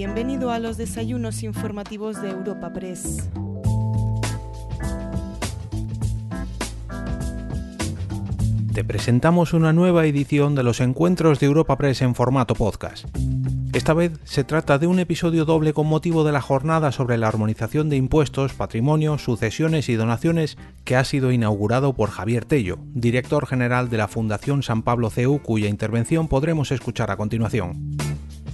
Bienvenido a los desayunos informativos de Europa Press. Te presentamos una nueva edición de los encuentros de Europa Press en formato podcast. Esta vez se trata de un episodio doble con motivo de la jornada sobre la armonización de impuestos, patrimonio, sucesiones y donaciones que ha sido inaugurado por Javier Tello, director general de la Fundación San Pablo CEU, cuya intervención podremos escuchar a continuación.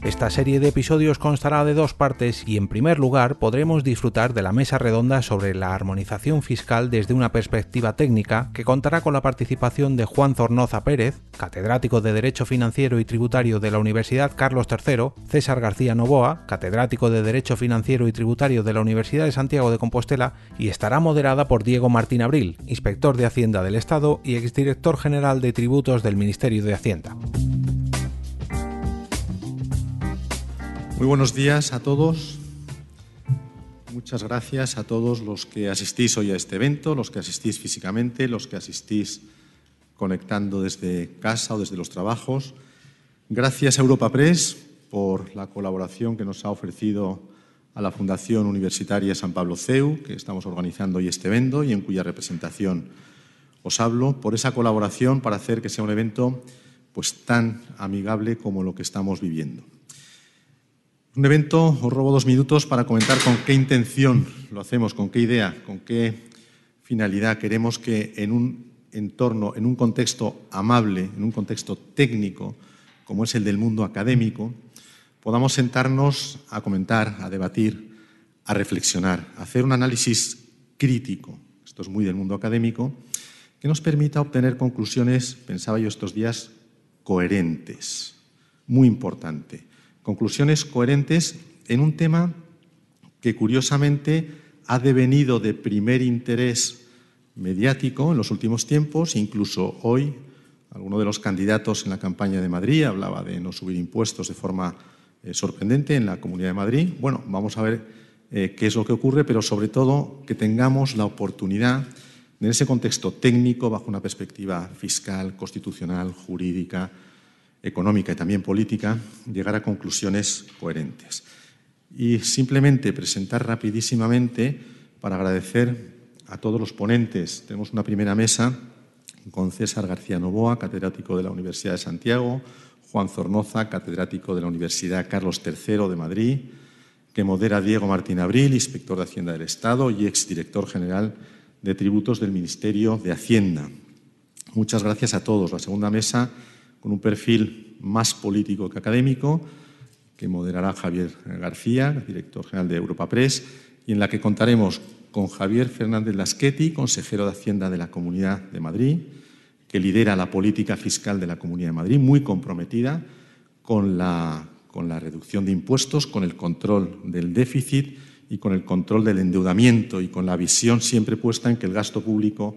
Esta serie de episodios constará de dos partes y en primer lugar podremos disfrutar de la mesa redonda sobre la armonización fiscal desde una perspectiva técnica que contará con la participación de Juan Zornoza Pérez, catedrático de Derecho Financiero y Tributario de la Universidad Carlos III, César García Novoa, catedrático de Derecho Financiero y Tributario de la Universidad de Santiago de Compostela y estará moderada por Diego Martín Abril, inspector de Hacienda del Estado y exdirector general de Tributos del Ministerio de Hacienda. Muy buenos días a todos. Muchas gracias a todos los que asistís hoy a este evento, los que asistís físicamente, los que asistís conectando desde casa o desde los trabajos. Gracias a Europa Press por la colaboración que nos ha ofrecido a la Fundación Universitaria San Pablo CEU, que estamos organizando hoy este evento y en cuya representación os hablo, por esa colaboración para hacer que sea un evento pues tan amigable como lo que estamos viviendo. Un evento, os robo dos minutos para comentar con qué intención lo hacemos, con qué idea, con qué finalidad queremos que en un entorno, en un contexto amable, en un contexto técnico, como es el del mundo académico, podamos sentarnos a comentar, a debatir, a reflexionar, a hacer un análisis crítico, esto es muy del mundo académico, que nos permita obtener conclusiones, pensaba yo estos días, coherentes, muy importante conclusiones coherentes en un tema que curiosamente ha devenido de primer interés mediático en los últimos tiempos, incluso hoy alguno de los candidatos en la campaña de Madrid hablaba de no subir impuestos de forma eh, sorprendente en la Comunidad de Madrid. Bueno, vamos a ver eh, qué es lo que ocurre, pero sobre todo que tengamos la oportunidad en ese contexto técnico, bajo una perspectiva fiscal, constitucional, jurídica, económica y también política, llegar a conclusiones coherentes. Y simplemente presentar rapidísimamente para agradecer a todos los ponentes. Tenemos una primera mesa con César García Novoa, catedrático de la Universidad de Santiago, Juan Zornoza, catedrático de la Universidad Carlos III de Madrid, que modera Diego Martín Abril, inspector de Hacienda del Estado y exdirector general de tributos del Ministerio de Hacienda. Muchas gracias a todos. La segunda mesa con un perfil más político que académico, que moderará Javier García, director general de Europa Press, y en la que contaremos con Javier Fernández Lasqueti, consejero de Hacienda de la Comunidad de Madrid, que lidera la política fiscal de la Comunidad de Madrid, muy comprometida con la, con la reducción de impuestos, con el control del déficit y con el control del endeudamiento y con la visión siempre puesta en que el gasto público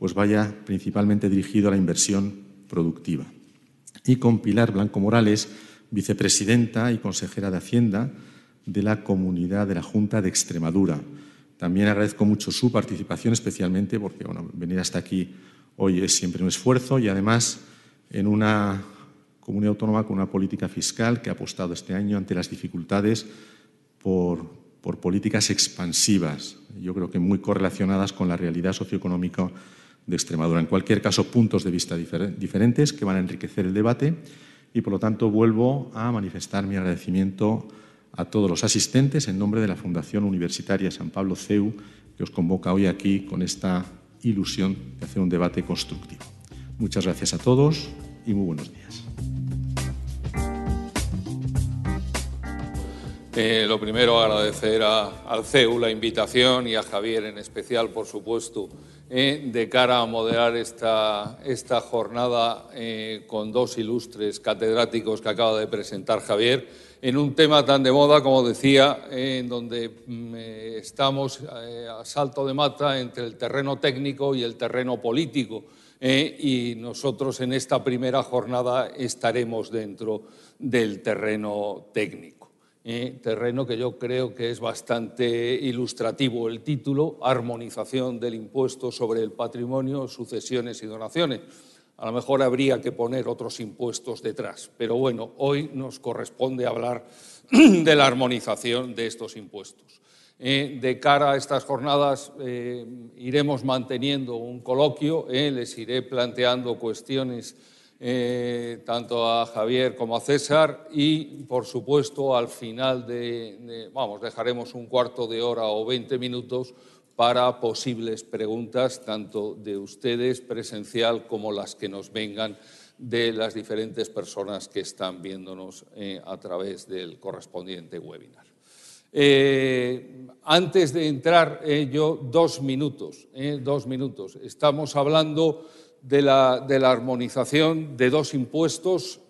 pues vaya principalmente dirigido a la inversión productiva y con Pilar Blanco Morales, vicepresidenta y consejera de Hacienda de la Comunidad de la Junta de Extremadura. También agradezco mucho su participación, especialmente porque venir hasta aquí hoy es siempre un esfuerzo y además en una comunidad autónoma con una política fiscal que ha apostado este año ante las dificultades por, por políticas expansivas, yo creo que muy correlacionadas con la realidad socioeconómica de Extremadura. En cualquier caso, puntos de vista diferentes que van a enriquecer el debate y, por lo tanto, vuelvo a manifestar mi agradecimiento a todos los asistentes en nombre de la Fundación Universitaria San Pablo CEU, que os convoca hoy aquí con esta ilusión de hacer un debate constructivo. Muchas gracias a todos y muy buenos días. Eh, lo primero, agradecer al CEU la invitación y a Javier en especial, por supuesto, eh, de cara a moderar esta, esta jornada eh, con dos ilustres catedráticos que acaba de presentar Javier, en un tema tan de moda, como decía, en donde mm, estamos a salto de mata entre el terreno técnico y el terreno político. y nosotros en esta primera jornada estaremos dentro del terreno técnico. Terreno que yo creo que es bastante ilustrativo el título, Armonización del impuesto sobre el patrimonio, sucesiones y donaciones. a lo mejor habría que poner otros impuestos detrás. Pero bueno, hoy nos corresponde hablar de la armonización de estos impuestos. Eh, de cara a estas jornadas eh, iremos manteniendo un coloquio, eh, les iré planteando cuestiones tanto a Javier como a César y, por supuesto, al final de, vamos, dejaremos un cuarto de hora o 20 minutos para posibles preguntas, tanto de ustedes presencial como las que nos vengan de las diferentes personas que están viéndonos a través del correspondiente webinar. Eh, antes de entrar, eh, yo dos minutos, eh, dos minutos. Estamos hablando de la, de la armonización de dos impuestos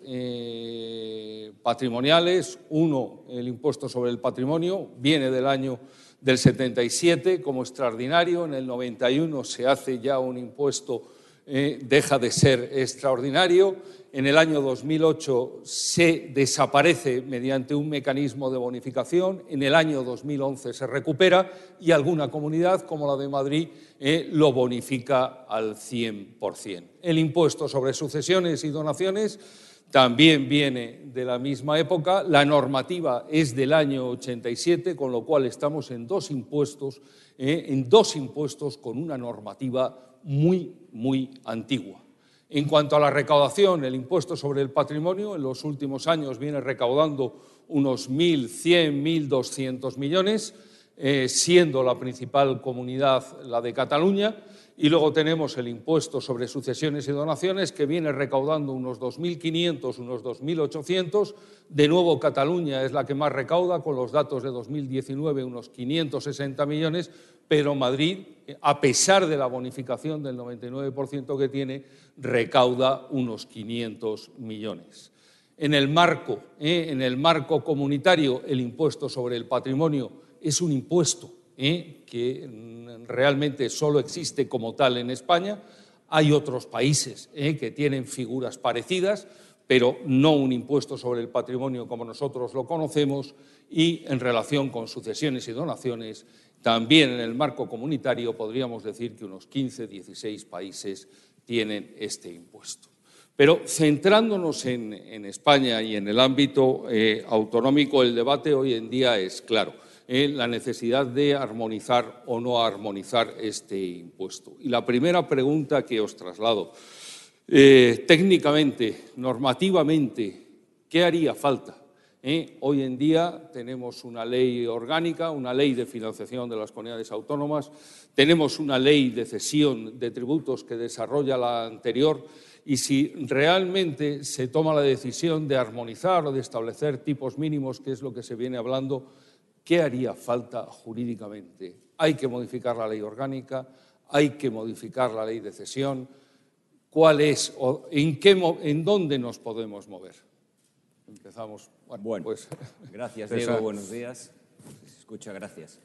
patrimoniales. Uno, el impuesto sobre el patrimonio, viene del año del 77 como extraordinario. En el 91 se hace ya un impuesto, deja de ser extraordinario. En el año 2008 se desaparece mediante un mecanismo de bonificación, en el año 2011 se recupera y alguna comunidad, como la de Madrid, eh, lo bonifica al 100%. El impuesto sobre sucesiones y donaciones también viene de la misma época, la normativa es del año 87, con lo cual estamos en dos impuestos, eh, en dos impuestos con una normativa muy, muy antigua. En cuanto a la recaudación, el impuesto sobre el patrimonio en los últimos años viene recaudando unos 1.100, 1.200 millones, eh, siendo la principal comunidad la de Cataluña. Y luego tenemos el impuesto sobre sucesiones y donaciones, que viene recaudando unos 2.500, unos 2.800. De nuevo, Cataluña es la que más recauda, con los datos de 2019, unos 560 millones, pero Madrid, a pesar de la bonificación del 99% que tiene, recauda unos 500 millones. En el marco, ¿eh? en el marco comunitario, el impuesto sobre el patrimonio es un impuesto ¿eh? Que realmente solo existe como tal en España. Hay otros países ¿eh? que tienen figuras parecidas, pero no un impuesto sobre el patrimonio como nosotros lo conocemos y en relación con sucesiones y donaciones, también en el marco comunitario podríamos decir que unos 15, 16 países tienen este impuesto. Pero centrándonos en, España y en el ámbito eh, autonómico, el debate hoy en día es claro la necesidad de armonizar o no armonizar este impuesto. Y la primera pregunta que os traslado, eh, técnicamente, normativamente, ¿qué haría falta? Eh, hoy en día tenemos una ley orgánica, una ley de financiación de las comunidades autónomas, tenemos una ley de cesión de tributos que desarrolla la anterior y si realmente se toma la decisión de armonizar o de establecer tipos mínimos, que es lo que se viene hablando, ¿Qué haría falta jurídicamente? Hay que modificar la ley orgánica, hay que modificar la ley de cesión. ¿Cuál es o en, qué, en dónde nos podemos mover? Empezamos. Bueno, pues. Gracias, Diego. Buenos días. Se escucha, gracias.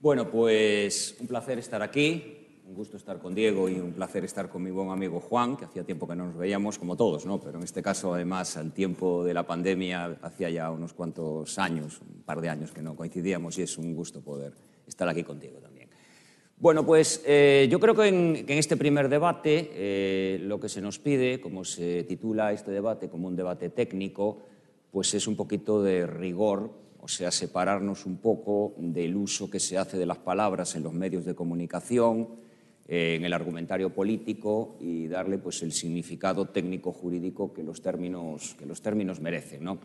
Bueno, pues un placer estar aquí un gusto estar con Diego y un placer estar con mi buen amigo Juan, que hacía tiempo que no nos veíamos, como todos, ¿no? pero en este caso, además, al tiempo de la pandemia, hacía ya unos cuantos años, un par de años que no coincidíamos y es un gusto poder estar aquí contigo también. Bueno, pues eh, yo creo que en, este primer debate eh, lo que se nos pide, como se titula este debate como un debate técnico, pues es un poquito de rigor, o sea, separarnos un poco del uso que se hace de las palabras en los medios de comunicación, en el argumentario político y darle pues, el significado técnico-jurídico que, los términos, que los términos merecen. ¿no?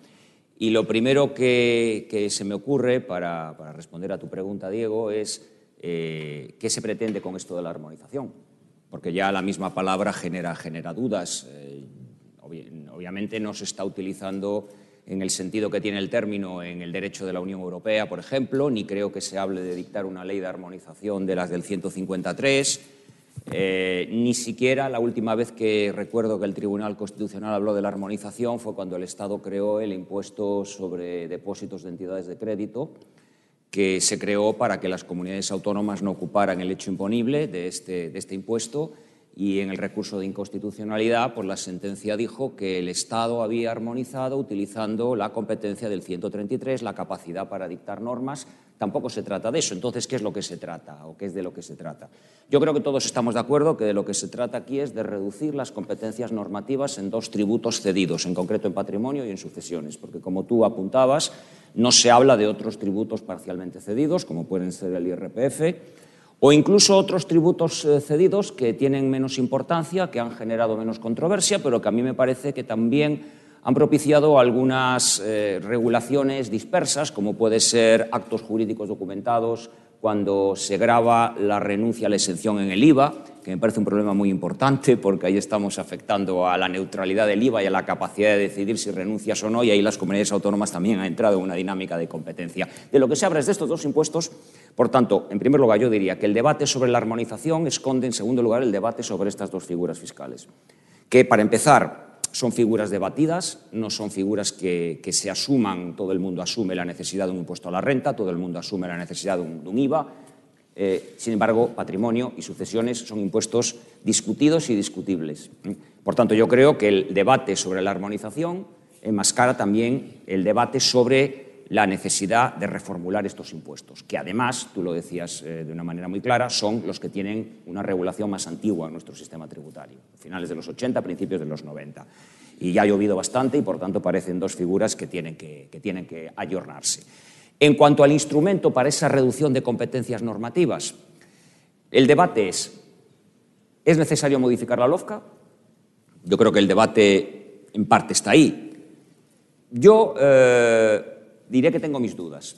Y lo primero que, que se me ocurre para, para, responder a tu pregunta, Diego, es eh, qué se pretende con esto de la armonización. Porque ya la misma palabra genera, genera dudas. Eh, obviamente no se está utilizando en el sentido que tiene el término en el derecho de la Unión Europea, por ejemplo, ni creo que se hable de dictar una ley de armonización de las del 153, eh, ni siquiera la última vez que recuerdo que el Tribunal Constitucional habló de la armonización fue cuando el Estado creó el impuesto sobre depósitos de entidades de crédito, que se creó para que las comunidades autónomas no ocuparan el hecho imponible de este, de este impuesto y en el recurso de inconstitucionalidad, pues la sentencia dijo que el Estado había armonizado utilizando la competencia del 133, la capacidad para dictar normas. Tampoco se trata de eso. Entonces, ¿qué es lo que se trata o qué es de lo que se trata? Yo creo que todos estamos de acuerdo que de lo que se trata aquí es de reducir las competencias normativas en dos tributos cedidos, en concreto en patrimonio y en sucesiones, porque como tú apuntabas, no se habla de otros tributos parcialmente cedidos, como pueden ser el IRPF, o incluso otros tributos eh, cedidos que tienen menos importancia, que han generado menos controversia, pero que a mí me parece que también han propiciado algunas eh, regulaciones dispersas, como puede ser actos jurídicos documentados, cuando se graba la renuncia a la exención en el IVA, que me parece un problema muy importante porque ahí estamos afectando a la neutralidad del IVA y a la capacidad de decidir si renuncias o no, y ahí las comunidades autónomas también han entrado en una dinámica de competencia. De lo que se habla es de estos dos impuestos, por tanto, en primer lugar yo diría que el debate sobre la armonización esconde en segundo lugar el debate sobre estas dos figuras fiscales, que para empezar son figuras debatidas, no son figuras que, se asuman, todo el mundo asume la necesidad de un impuesto a la renta, todo el mundo asume la necesidad de un, IVA. Eh, sin embargo, patrimonio y sucesiones son impuestos discutidos y discutibles. Por tanto, yo creo que el debate sobre la armonización enmascara también el debate sobre la necesidad de reformular estos impuestos, que además, tú lo decías eh, de una manera muy clara, son los que tienen una regulación más antigua en nuestro sistema tributario, finales de los 80, principios de los 90. Y ya ha llovido bastante y, por tanto, parecen dos figuras que tienen que, que tienen que ayornarse. En cuanto al instrumento para esa reducción de competencias normativas, el debate es, ¿es necesario modificar la LOFCA? Yo creo que el debate en parte está ahí. Yo eh, diré que tengo mis dudas,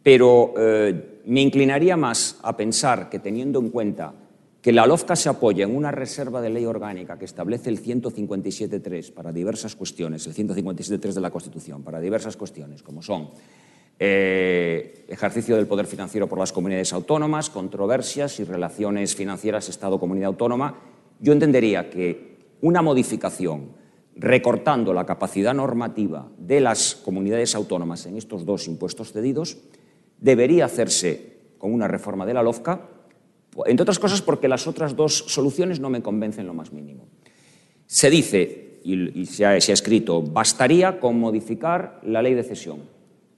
pero eh, me inclinaría más a pensar que teniendo en cuenta que la LOFCA se apoya en una reserva de ley orgánica que establece el 157.3 para diversas cuestiones, el 157.3 de la Constitución, para diversas cuestiones, como son eh, ejercicio del poder financiero por las comunidades autónomas, controversias y relaciones financieras Estado-comunidad autónoma, yo entendería que una modificación recortando la capacidad normativa de las comunidades autónomas en estos dos impuestos cedidos, debería hacerse con una reforma de la LOFCA, entre otras cosas porque las otras dos soluciones no me convencen lo más mínimo. Se dice, y, se, ha, escrito, bastaría con modificar la ley de cesión,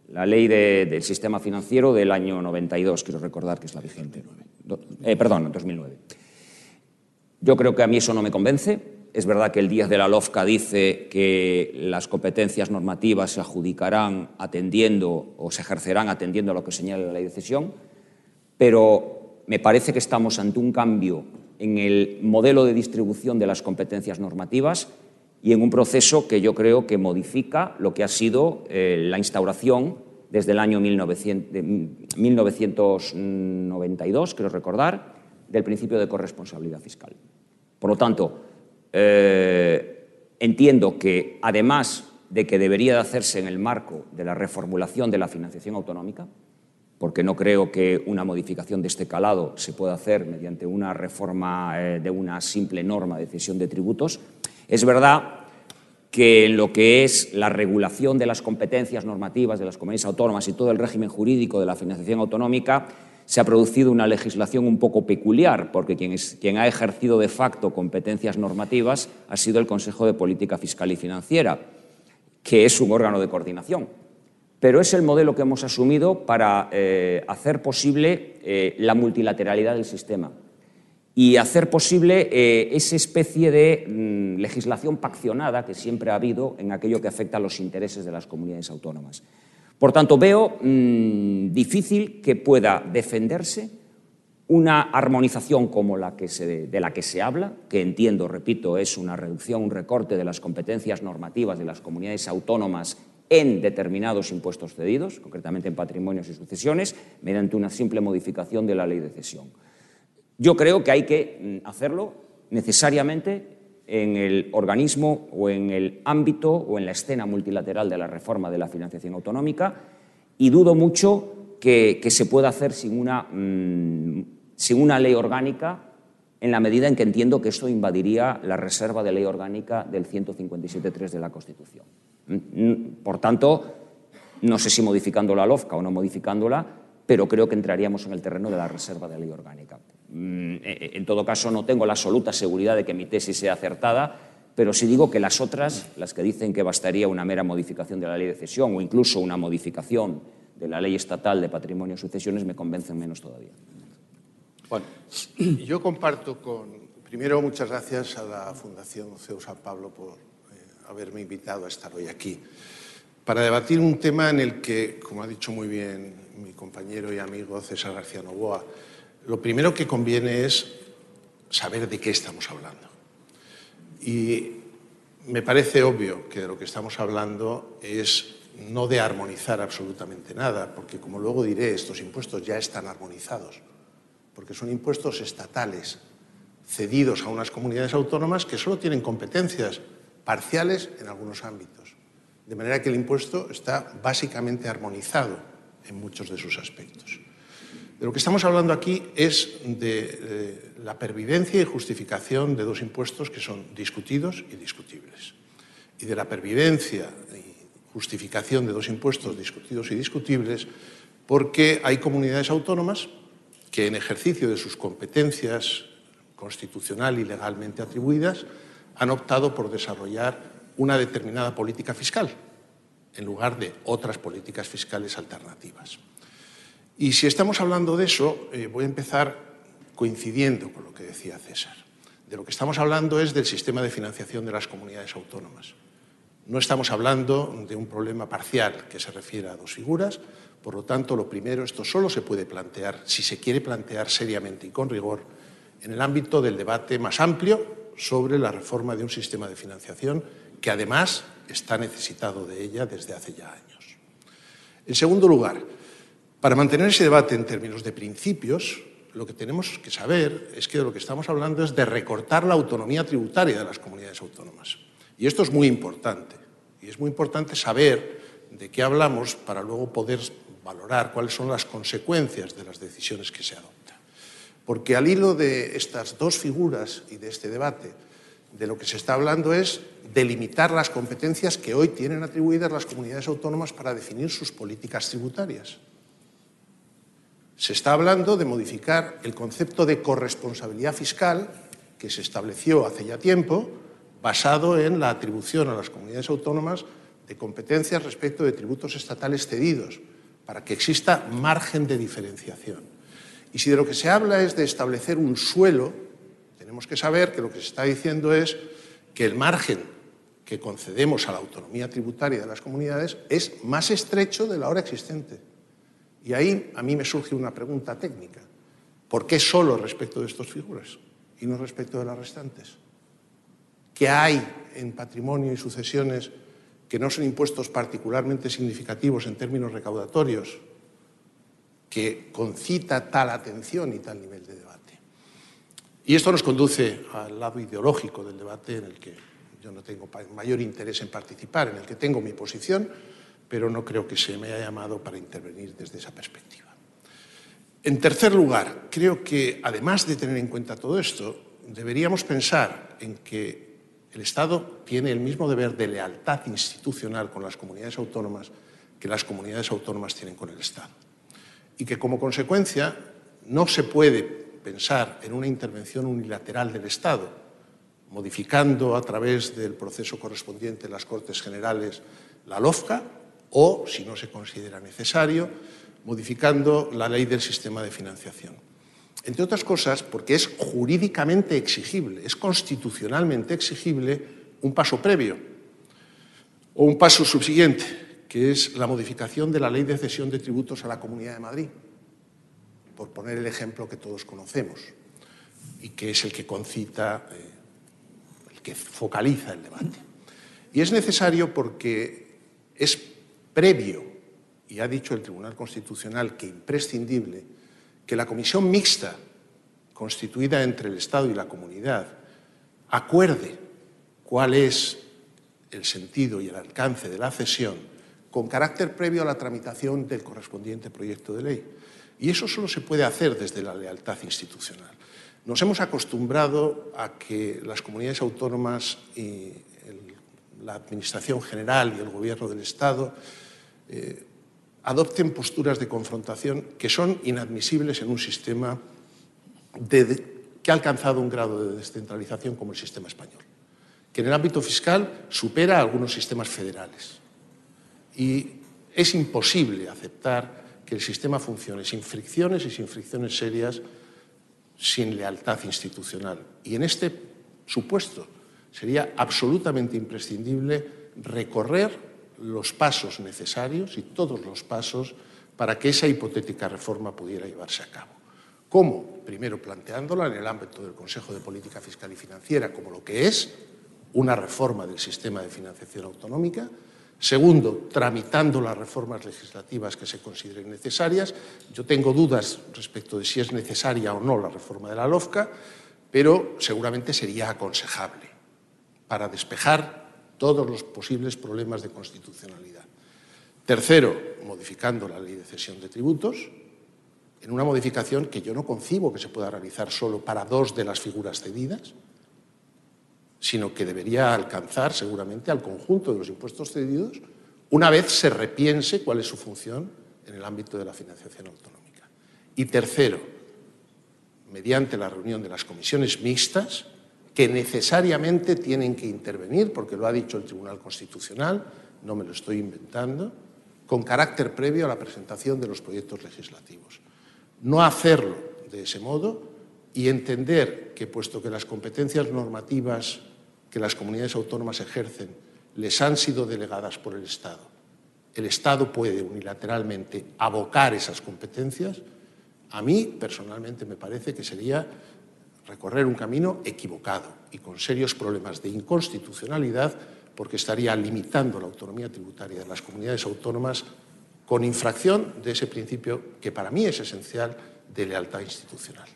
la ley del sistema financiero del año 92, quiero recordar que es la vigente. Eh, perdón, 2009. Yo creo que a mí eso no me convence es verdad que el 10 de la LOFCA dice que las competencias normativas se adjudicarán atendiendo o se ejercerán atendiendo a lo que señala la ley de cesión, pero me parece que estamos ante un cambio en el modelo de distribución de las competencias normativas y en un proceso que yo creo que modifica lo que ha sido eh, la instauración desde el año 1992, quiero recordar, del principio de corresponsabilidad fiscal. Por lo tanto, eh, entiendo que, además de que debería de hacerse en el marco de la reformulación de la financiación autonómica, porque no creo que una modificación de este calado se pueda hacer mediante una reforma eh, de una simple norma de cesión de tributos, es verdad que en lo que es la regulación de las competencias normativas de las comunidades autónomas y todo el régimen jurídico de la financiación autonómica, se ha producido una legislación un poco peculiar, porque quien, ha ejercido de facto competencias normativas ha sido el Consejo de Política Fiscal y Financiera, que es un órgano de coordinación. Pero es el modelo que hemos asumido para eh, hacer posible eh, la multilateralidad del sistema y hacer posible eh, esa especie de mm, legislación paccionada que siempre ha habido en aquello que afecta a los intereses de las comunidades autónomas. Por tanto, veo mm, difícil que pueda defenderse una armonización como la de la que se habla, que entiendo, repito, es una reducción, un recorte de las competencias normativas de las comunidades autónomas en determinados impuestos cedidos, concretamente en patrimonios y sucesiones, mediante una simple modificación de la ley de cesión. Yo creo que hay que mm, hacerlo necesariamente en el organismo o en el ámbito o en la escena multilateral de la reforma de la financiación autonómica y dudo mucho que, se pueda hacer sin una, mm, sin una ley orgánica en la medida en que entiendo que esto invadiría la reserva de ley orgánica del 157.3 de la Constitución. Mm, mm, por tanto, no sé si modificando la LOFCA o no modificándola, pero creo que entraríamos en el terreno de la reserva de ley orgánica. Mm, e, e, en todo caso, no tengo la absoluta seguridad de que mi tesis sea acertada, pero sí digo que las otras, las que dicen que bastaría una mera modificación de la ley de cesión o incluso una modificación de la ley estatal de patrimonio y sucesiones, me convencen menos todavía. Bueno, yo comparto con... Primero, muchas gracias a la Fundación CEU San Pablo por eh, haberme invitado a estar hoy aquí para debatir un tema en el que, como ha dicho muy bien mi compañero y amigo César García Novoa, lo primero que conviene es saber de qué estamos hablando. Y me parece obvio que de lo que estamos hablando es no de armonizar absolutamente nada, porque como luego diré, estos impuestos ya están armonizados, porque son impuestos estatales cedidos a unas comunidades autónomas que solo tienen competencias parciales en algunos ámbitos. De manera que el impuesto está básicamente armonizado en muchos de sus aspectos. De lo que estamos hablando aquí es de eh, la pervivencia y justificación de dos impuestos que son discutidos y discutibles. Y de la pervivencia y justificación de dos impuestos discutidos y discutibles porque hay comunidades autónomas que en ejercicio de sus competencias constitucional y legalmente atribuidas han optado por desarrollar una determinada política fiscal en lugar de otras políticas fiscales alternativas. Y si estamos hablando de eso, eh, voy a empezar coincidiendo con lo que decía César. De lo que estamos hablando es del sistema de financiación de las comunidades autónomas. No estamos hablando de un problema parcial que se refiere a dos figuras, por lo tanto, lo primero, esto solo se puede plantear, si se quiere plantear seriamente y con rigor, en el ámbito del debate más amplio sobre la reforma de un sistema de financiación que además está necesitado de ella desde hace ya años. En segundo lugar, para mantener ese debate en términos de principios, lo que tenemos que saber es que de lo que estamos hablando es de recortar la autonomía tributaria de las comunidades autónomas. Y esto es muy importante. Y es muy importante saber de qué hablamos para luego poder valorar cuáles son las consecuencias de las decisiones que se adoptan. Porque al hilo de estas dos figuras y de este debate, de lo que se está hablando es delimitar las competencias que hoy tienen atribuidas las comunidades autónomas para definir sus políticas tributarias. Se está hablando de modificar el concepto de corresponsabilidad fiscal que se estableció hace ya tiempo, basado en la atribución a las comunidades autónomas de competencias respecto de tributos estatales cedidos, para que exista margen de diferenciación. Y si de lo que se habla es de establecer un suelo, tenemos que saber que lo que se está diciendo es que el margen que concedemos a la autonomía tributaria de las comunidades es más estrecho de la hora existente. Y ahí a mí me surge una pregunta técnica. ¿Por qué solo respecto de estas figuras y no respecto de las restantes? ¿Qué hay en patrimonio y sucesiones que no son impuestos particularmente significativos en términos recaudatorios que concita tal atención y tal nivel de debate? Y esto nos conduce al lado ideológico del debate en el que yo no tengo mayor interés en participar, en el que tengo mi posición, pero no creo que se me haya llamado para intervenir desde esa perspectiva. En tercer lugar, creo que además de tener en cuenta todo esto, deberíamos pensar en que el Estado tiene el mismo deber de lealtad institucional con las comunidades autónomas que las comunidades autónomas tienen con el Estado. Y que como consecuencia no se puede pensar en una intervención unilateral del Estado, modificando a través del proceso correspondiente en las Cortes Generales la LOFCA o, si no se considera necesario, modificando la ley del sistema de financiación. Entre otras cosas, porque es jurídicamente exigible, es constitucionalmente exigible un paso previo o un paso subsiguiente, que es la modificación de la ley de cesión de tributos a la Comunidad de Madrid, por poner el ejemplo que todos conocemos y que es el que concita, eh, el que focaliza el debate. Y es necesario porque es previo, y ha dicho el Tribunal Constitucional que imprescindible, que la comisión mixta constituida entre el Estado y la comunidad acuerde cuál es el sentido y el alcance de la cesión con carácter previo a la tramitación del correspondiente proyecto de ley. Y eso solo se puede hacer desde la lealtad institucional. Nos hemos acostumbrado a que las comunidades autónomas y la Administración General y el Gobierno del Estado eh, adopten posturas de confrontación que son inadmisibles en un sistema que ha alcanzado un grado de descentralización como el sistema español, que en el ámbito fiscal supera a algunos sistemas federales. Y es imposible aceptar que el sistema funcione sin fricciones y sin fricciones serias, sin lealtad institucional. Y en este supuesto sería absolutamente imprescindible recorrer los pasos necesarios y todos los pasos para que esa hipotética reforma pudiera llevarse a cabo. ¿Cómo? Primero planteándola en el ámbito del Consejo de Política Fiscal y Financiera como lo que es una reforma del sistema de financiación autonómica. Segundo, tramitando las reformas legislativas que se consideren necesarias. Yo tengo dudas respecto de si es necesaria o no la reforma de la LOFCA, pero seguramente sería aconsejable para despejar todos los posibles problemas de constitucionalidad. Tercero, modificando la ley de cesión de tributos, en una modificación que yo no concibo que se pueda realizar solo para dos de las figuras cedidas, sino que debería alcanzar seguramente al conjunto de los impuestos cedidos una vez se repiense cuál es su función en el ámbito de la financiación autonómica. Y tercero, mediante la reunión de las comisiones mixtas, que necesariamente tienen que intervenir, porque lo ha dicho el Tribunal Constitucional, no me lo estoy inventando, con carácter previo a la presentación de los proyectos legislativos. No hacerlo de ese modo y entender que, puesto que las competencias normativas que las comunidades autónomas ejercen les han sido delegadas por el Estado, el Estado puede unilateralmente abocar esas competencias, a mí personalmente me parece que sería recorrer un camino equivocado y con serios problemas de inconstitucionalidad porque estaría limitando la autonomía tributaria de las comunidades autónomas con infracción de ese principio que para mí es esencial de lealtad institucional.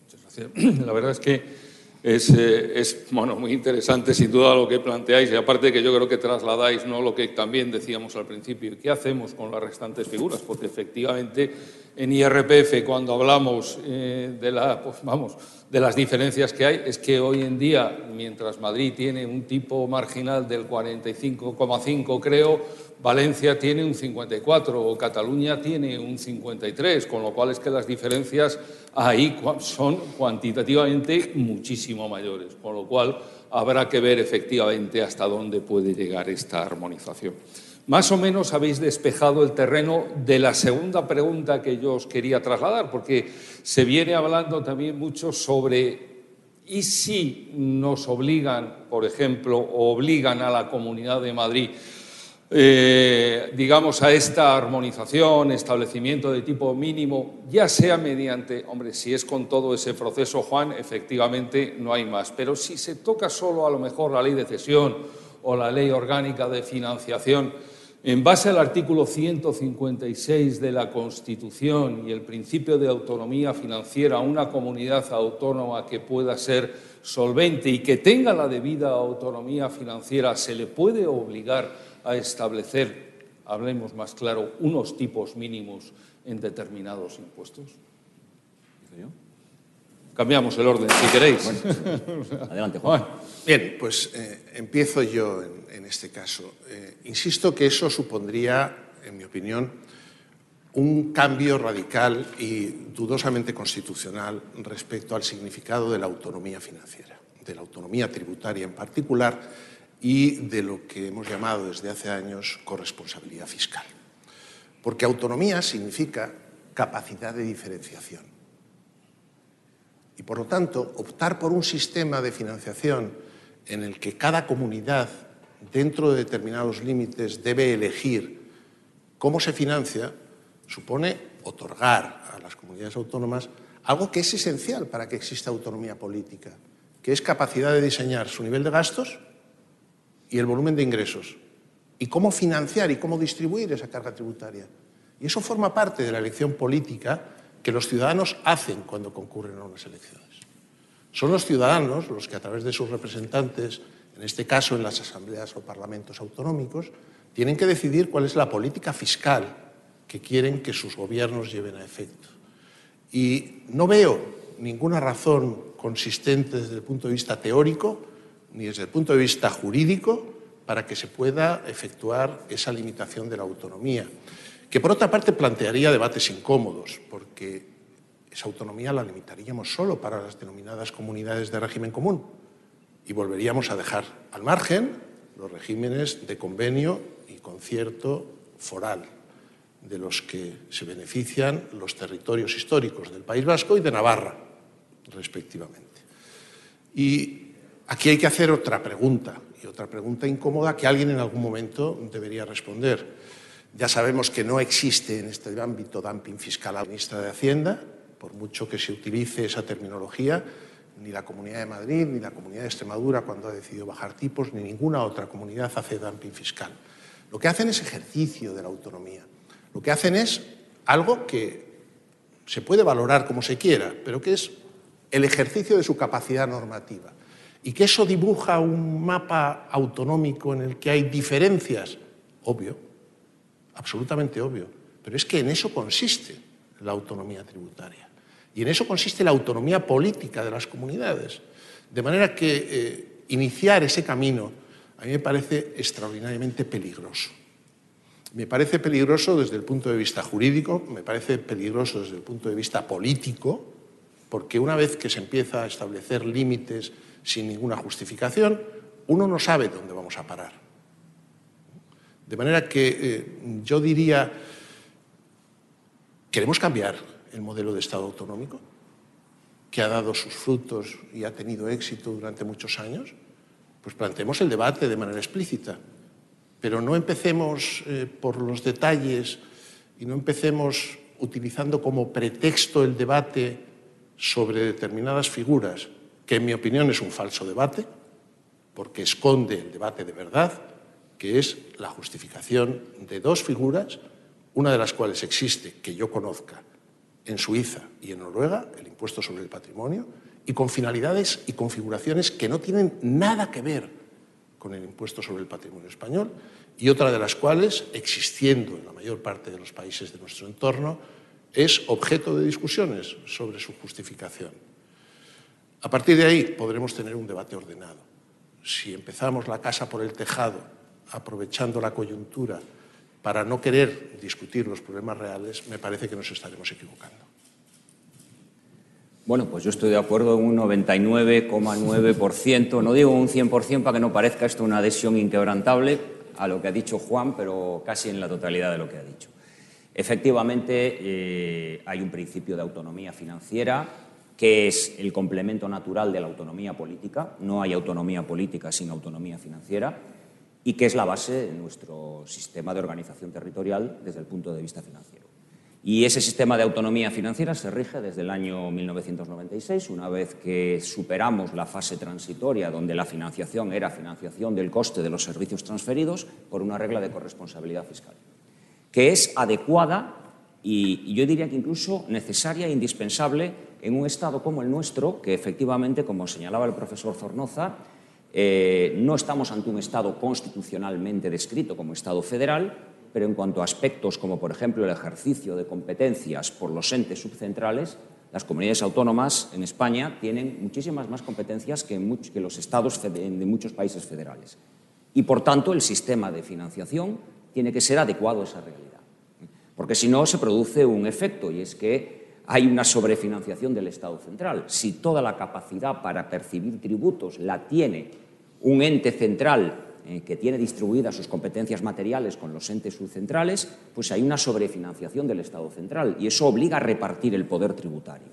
Muchas gracias. La verdad es que es, eh, es bueno, muy interesante sin duda lo que planteáis y aparte que yo creo que trasladáis ¿no? lo que también decíamos al principio, ¿qué hacemos con las restantes figuras? Porque efectivamente en IRPF cuando hablamos eh, de, pues, de las diferencias que hay, es que hoy en día, mientras Madrid tiene un tipo marginal del 45,5 creo, Valencia tiene un 54 o Cataluña tiene un 53, con lo cual es que las diferencias ahí son cuantitativamente muchísimo mayores, con lo cual habrá que ver efectivamente hasta dónde puede llegar esta armonización. Más o menos habéis despejado el terreno de la segunda pregunta que yo os quería trasladar, porque se viene hablando también mucho sobre y si nos obligan, por ejemplo, o obligan a la Comunidad de Madrid, eh, digamos, a esta armonización, establecimiento de tipo mínimo, ya sea mediante, hombre, si es con todo ese proceso, Juan, efectivamente no hay más, pero si se toca solo a lo mejor la ley de cesión o la ley orgánica de financiación, en base al artículo 156 de la Constitución y el principio de autonomía financiera, una comunidad autónoma que pueda ser solvente y que tenga la debida autonomía financiera, se le puede obligar a establecer, hablemos más claro, unos tipos mínimos en determinados impuestos. Cambiamos el orden, si queréis. adelante, Juan. Bien, pues eh, empiezo yo en, este caso. Eh, insisto que eso supondría, en mi opinión, un cambio radical y dudosamente constitucional respecto al significado de la autonomía financiera, de la autonomía tributaria en particular y de lo que hemos llamado desde hace años corresponsabilidad fiscal. Porque autonomía significa capacidad de diferenciación y, por lo tanto, optar por un sistema de financiación en el que cada comunidad, dentro de determinados límites, debe elegir cómo se financia, supone otorgar a las comunidades autónomas algo que es esencial para que exista autonomía política, que es capacidad de diseñar su nivel de gastos y el volumen de ingresos, y cómo financiar y cómo distribuir esa carga tributaria. Y eso forma parte de la elección política que los ciudadanos hacen cuando concurren a unas elecciones. Son los ciudadanos los que a través de sus representantes, en este caso en las asambleas o parlamentos autonómicos, tienen que decidir cuál es la política fiscal que quieren que sus gobiernos lleven a efecto. Y no veo ninguna razón consistente desde el punto de vista teórico ni desde el punto de vista jurídico para que se pueda efectuar esa limitación de la autonomía que por otra parte plantearía debates incómodos, porque esa autonomía la limitaríamos solo para las denominadas comunidades de régimen común y volveríamos a dejar al margen los regímenes de convenio y concierto foral, de los que se benefician los territorios históricos del País Vasco y de Navarra, respectivamente. Y aquí hay que hacer otra pregunta, y otra pregunta incómoda que alguien en algún momento debería responder. Ya sabemos que no existe en este ámbito dumping fiscal la ministra de Hacienda, por mucho que se utilice esa terminología, ni la Comunidad de Madrid, ni la Comunidad de Extremadura cuando ha decidido bajar tipos, ni ninguna otra comunidad hace dumping fiscal. Lo que hacen es ejercicio de la autonomía. Lo que hacen es algo que se puede valorar como se quiera, pero que es el ejercicio de su capacidad normativa. Y que eso dibuja un mapa autonómico en el que hay diferencias, obvio, absolutamente obvio, pero es que en eso consiste la autonomía tributaria. Y en eso consiste la autonomía política de las comunidades. De manera que eh, iniciar ese camino a mí me parece extraordinariamente peligroso. Me parece peligroso desde el punto de vista jurídico, me parece peligroso desde el punto de vista político, porque una vez que se empieza a establecer límites sin ninguna justificación, uno no sabe dónde vamos a parar. De manera que eh, yo diría, ¿queremos cambiar el modelo de Estado autonómico, que ha dado sus frutos y ha tenido éxito durante muchos años? Pues planteemos el debate de manera explícita, pero no empecemos eh, por los detalles y no empecemos utilizando como pretexto el debate sobre determinadas figuras, que en mi opinión es un falso debate, porque esconde el debate de verdad, que es la justificación de dos figuras, una de las cuales existe, que yo conozca, en Suiza y en Noruega, el impuesto sobre el patrimonio, y con finalidades y configuraciones que no tienen nada que ver con el impuesto sobre el patrimonio español, y otra de las cuales, existiendo en la mayor parte de los países de nuestro entorno, es objeto de discusiones sobre su justificación. A partir de ahí podremos tener un debate ordenado. Si empezamos la casa por el tejado, aprovechando la coyuntura para no querer discutir los problemas reales, me parece que nos estaremos equivocando. Bueno, pues yo estoy de acuerdo en un 99,9%, no digo un 100% para que no parezca esto una adhesión inquebrantable a lo que ha dicho Juan, pero casi en la totalidad de lo que ha dicho. Efectivamente, eh, hay un principio de autonomía financiera que es el complemento natural de la autonomía política. No hay autonomía política sin autonomía financiera y que es la base de nuestro sistema de organización territorial desde el punto de vista financiero. Y ese sistema de autonomía financiera se rige desde el año 1996, una vez que superamos la fase transitoria donde la financiación era financiación del coste de los servicios transferidos por una regla de corresponsabilidad fiscal, que es adecuada y yo diría que incluso necesaria e indispensable en un Estado como el nuestro, que efectivamente, como señalaba el profesor Zornoza, eh, no estamos ante un Estado constitucionalmente descrito como Estado federal, pero en cuanto a aspectos como, por ejemplo, el ejercicio de competencias por los entes subcentrales, las comunidades autónomas en España tienen muchísimas más competencias que, los estados de muchos países federales. Y, por tanto, el sistema de financiación tiene que ser adecuado a esa realidad. Porque si no, se produce un efecto, y es que hay una sobrefinanciación del Estado central. Si toda la capacidad para percibir tributos la tiene un ente central eh, que tiene distribuidas sus competencias materiales con los entes subcentrales, pues hay una sobrefinanciación del Estado central y eso obliga a repartir el poder tributario.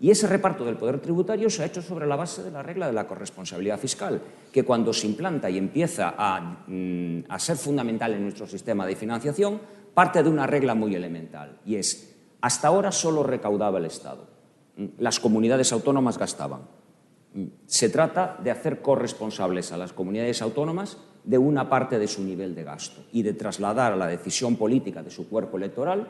Y ese reparto del poder tributario se ha hecho sobre la base de la regla de la corresponsabilidad fiscal, que cuando se implanta y empieza a, mm, a ser fundamental en nuestro sistema de financiación, parte de una regla muy elemental, y es, hasta ahora solo recaudaba el Estado, las comunidades autónomas gastaban. Se trata de hacer corresponsables a las comunidades autónomas de una parte de su nivel de gasto y de trasladar a la decisión política de su cuerpo electoral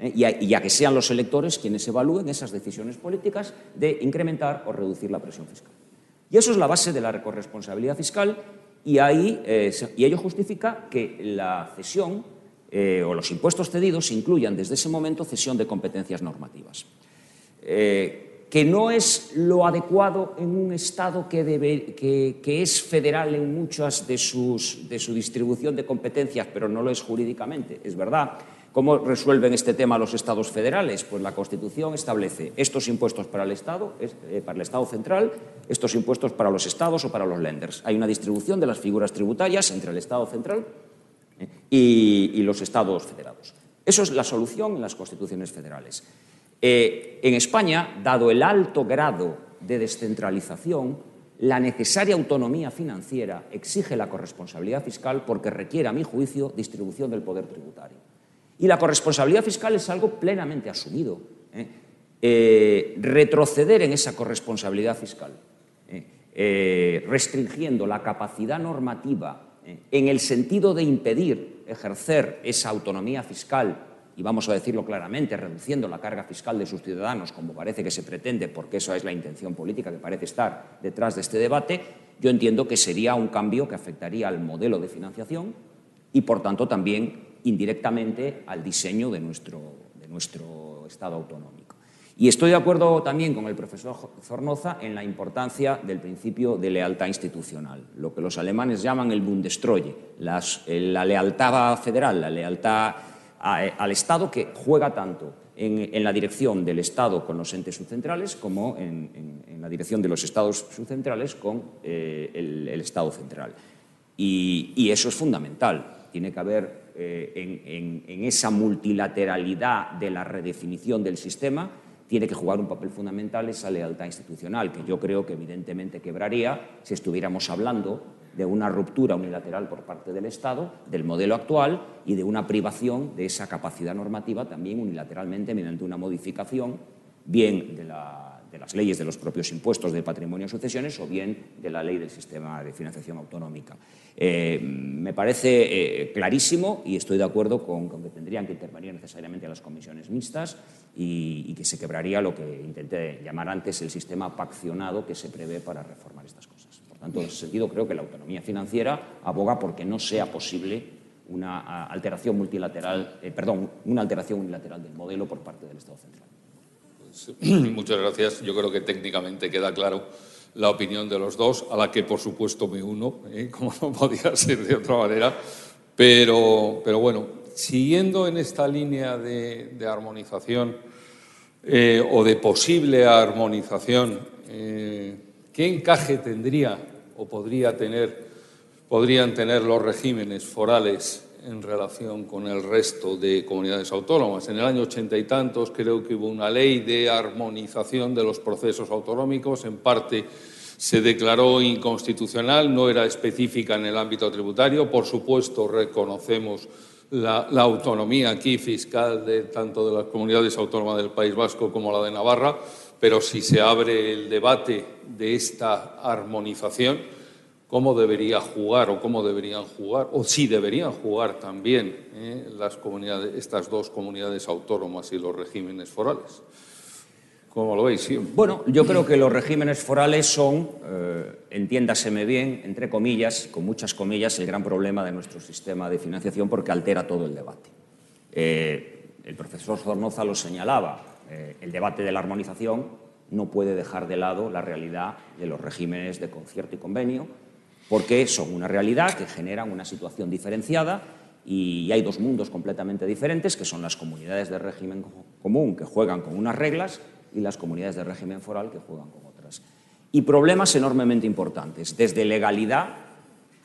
eh, y, a, que sean los electores quienes evalúen esas decisiones políticas de incrementar o reducir la presión fiscal. Y eso es la base de la corresponsabilidad fiscal y, ahí, eh, y ello justifica que la cesión eh, o los impuestos cedidos incluyan desde ese momento cesión de competencias normativas que no es lo adecuado en un Estado que, es federal en muchas de, sus, de su distribución de competencias, pero no lo es jurídicamente. Es verdad, ¿Cómo resuelven este tema los estados federales? Pues la Constitución establece estos impuestos para el Estado, eh, para el Estado central, estos impuestos para los estados o para los lenders. Hay una distribución de las figuras tributarias entre el Estado central eh, y, los estados federados. Eso es la solución en las constituciones federales. Eh, en España, dado el alto grado de descentralización, la necesaria autonomía financiera exige la corresponsabilidad fiscal porque requiere, a mi juicio, distribución del poder tributario. Y la corresponsabilidad fiscal es algo plenamente asumido. ¿eh? Eh, retroceder en esa corresponsabilidad fiscal, restringiendo la capacidad normativa en el sentido de impedir ejercer esa autonomía fiscal y vamos a decirlo claramente, reduciendo la carga fiscal de sus ciudadanos, como parece que se pretende, porque esa es la intención política que parece estar detrás de este debate, yo entiendo que sería un cambio que afectaría al modelo de financiación y, por tanto, también indirectamente al diseño de nuestro, de nuestro Estado autonómico. Y estoy de acuerdo también con el profesor Zornoza en la importancia del principio de lealtad institucional, lo que los alemanes llaman el Bundestreue, la lealtad federal, la lealtad eh, al Estado que juega tanto en, la dirección del Estado con los entes subcentrales como en, la dirección de los Estados subcentrales con eh, el, Estado central. y eso es fundamental. Tiene que haber eh, en, esa multilateralidad de la redefinición del sistema, tiene que jugar un papel fundamental esa lealtad institucional, que yo creo que evidentemente quebraría si estuviéramos hablando de una ruptura unilateral por parte del Estado del modelo actual y de una privación de esa capacidad normativa también unilateralmente mediante una modificación bien de la de las leyes de los propios impuestos de patrimonio y sucesiones o bien de la ley del sistema de financiación autonómica. Eh, me parece eh, clarísimo y estoy de acuerdo con, que tendrían que intervenir necesariamente las comisiones mixtas y, que se quebraría lo que intenté llamar antes el sistema paccionado que se prevé para reformar estas cosas. Por tanto, en ese sentido, creo que la autonomía financiera aboga porque no sea posible una alteración multilateral, eh, perdón, una alteración unilateral del modelo por parte del Estado central. Muchas gracias. Yo creo que técnicamente queda claro la opinión de los dos, a la que por supuesto me uno, ¿eh? como no podía ser de otra manera. Pero, pero bueno, siguiendo en esta línea de, armonización eh, o de posible armonización, eh, ¿qué encaje tendría o podría tener, podrían tener los regímenes forales en relación con el resto de comunidades autónomas. En el año ochenta y tantos creo que hubo una ley de armonización de los procesos autonómicos, en parte se declaró inconstitucional, no era específica en el ámbito tributario. Por supuesto, reconocemos la, autonomía aquí fiscal de tanto de las comunidades autónomas del País Vasco como la de Navarra, pero si se abre el debate de esta armonización, cómo debería jugar o cómo deberían jugar, o si deberían jugar también ¿eh? las comunidades, estas dos comunidades autónomas y los regímenes forales. ¿Cómo lo veis? Bueno, yo creo que los regímenes forales son, eh, entiéndaseme bien, entre comillas, con muchas comillas, el gran problema de nuestro sistema de financiación porque altera todo el debate. Eh, el profesor Zornoza lo señalaba, el debate de la armonización no puede dejar de lado la realidad de los regímenes de concierto y convenio, porque son una realidad que generan una situación diferenciada y hay dos mundos completamente diferentes, que son las comunidades de régimen común que juegan con unas reglas y las comunidades de régimen foral que juegan con otras. Y problemas enormemente importantes, desde legalidad,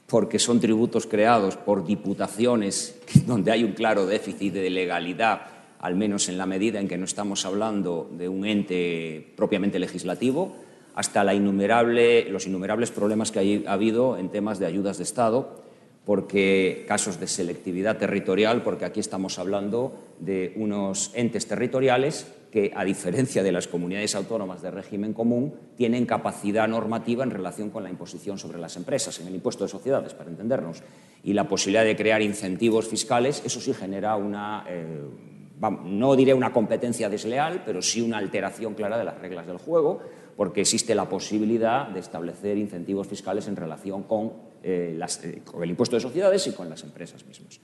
porque son tributos creados por diputaciones donde hay un claro déficit de legalidad, al menos en la medida en que no estamos hablando de un ente propiamente legislativo, hasta los innumerables problemas que ha habido en temas de ayudas de Estado, porque casos de selectividad territorial, porque aquí estamos hablando de unos entes territoriales que, a diferencia de las comunidades autónomas de régimen común, tienen capacidad normativa en relación con la imposición sobre las empresas, en el impuesto de sociedades, para entendernos. Y la posibilidad de crear incentivos fiscales, eso sí genera una, eh, no diré una competencia desleal, pero sí una alteración clara de las reglas del juego, porque existe la posibilidad de establecer incentivos fiscales en relación eh, eh, con, el impuesto de sociedades y con las empresas mismas.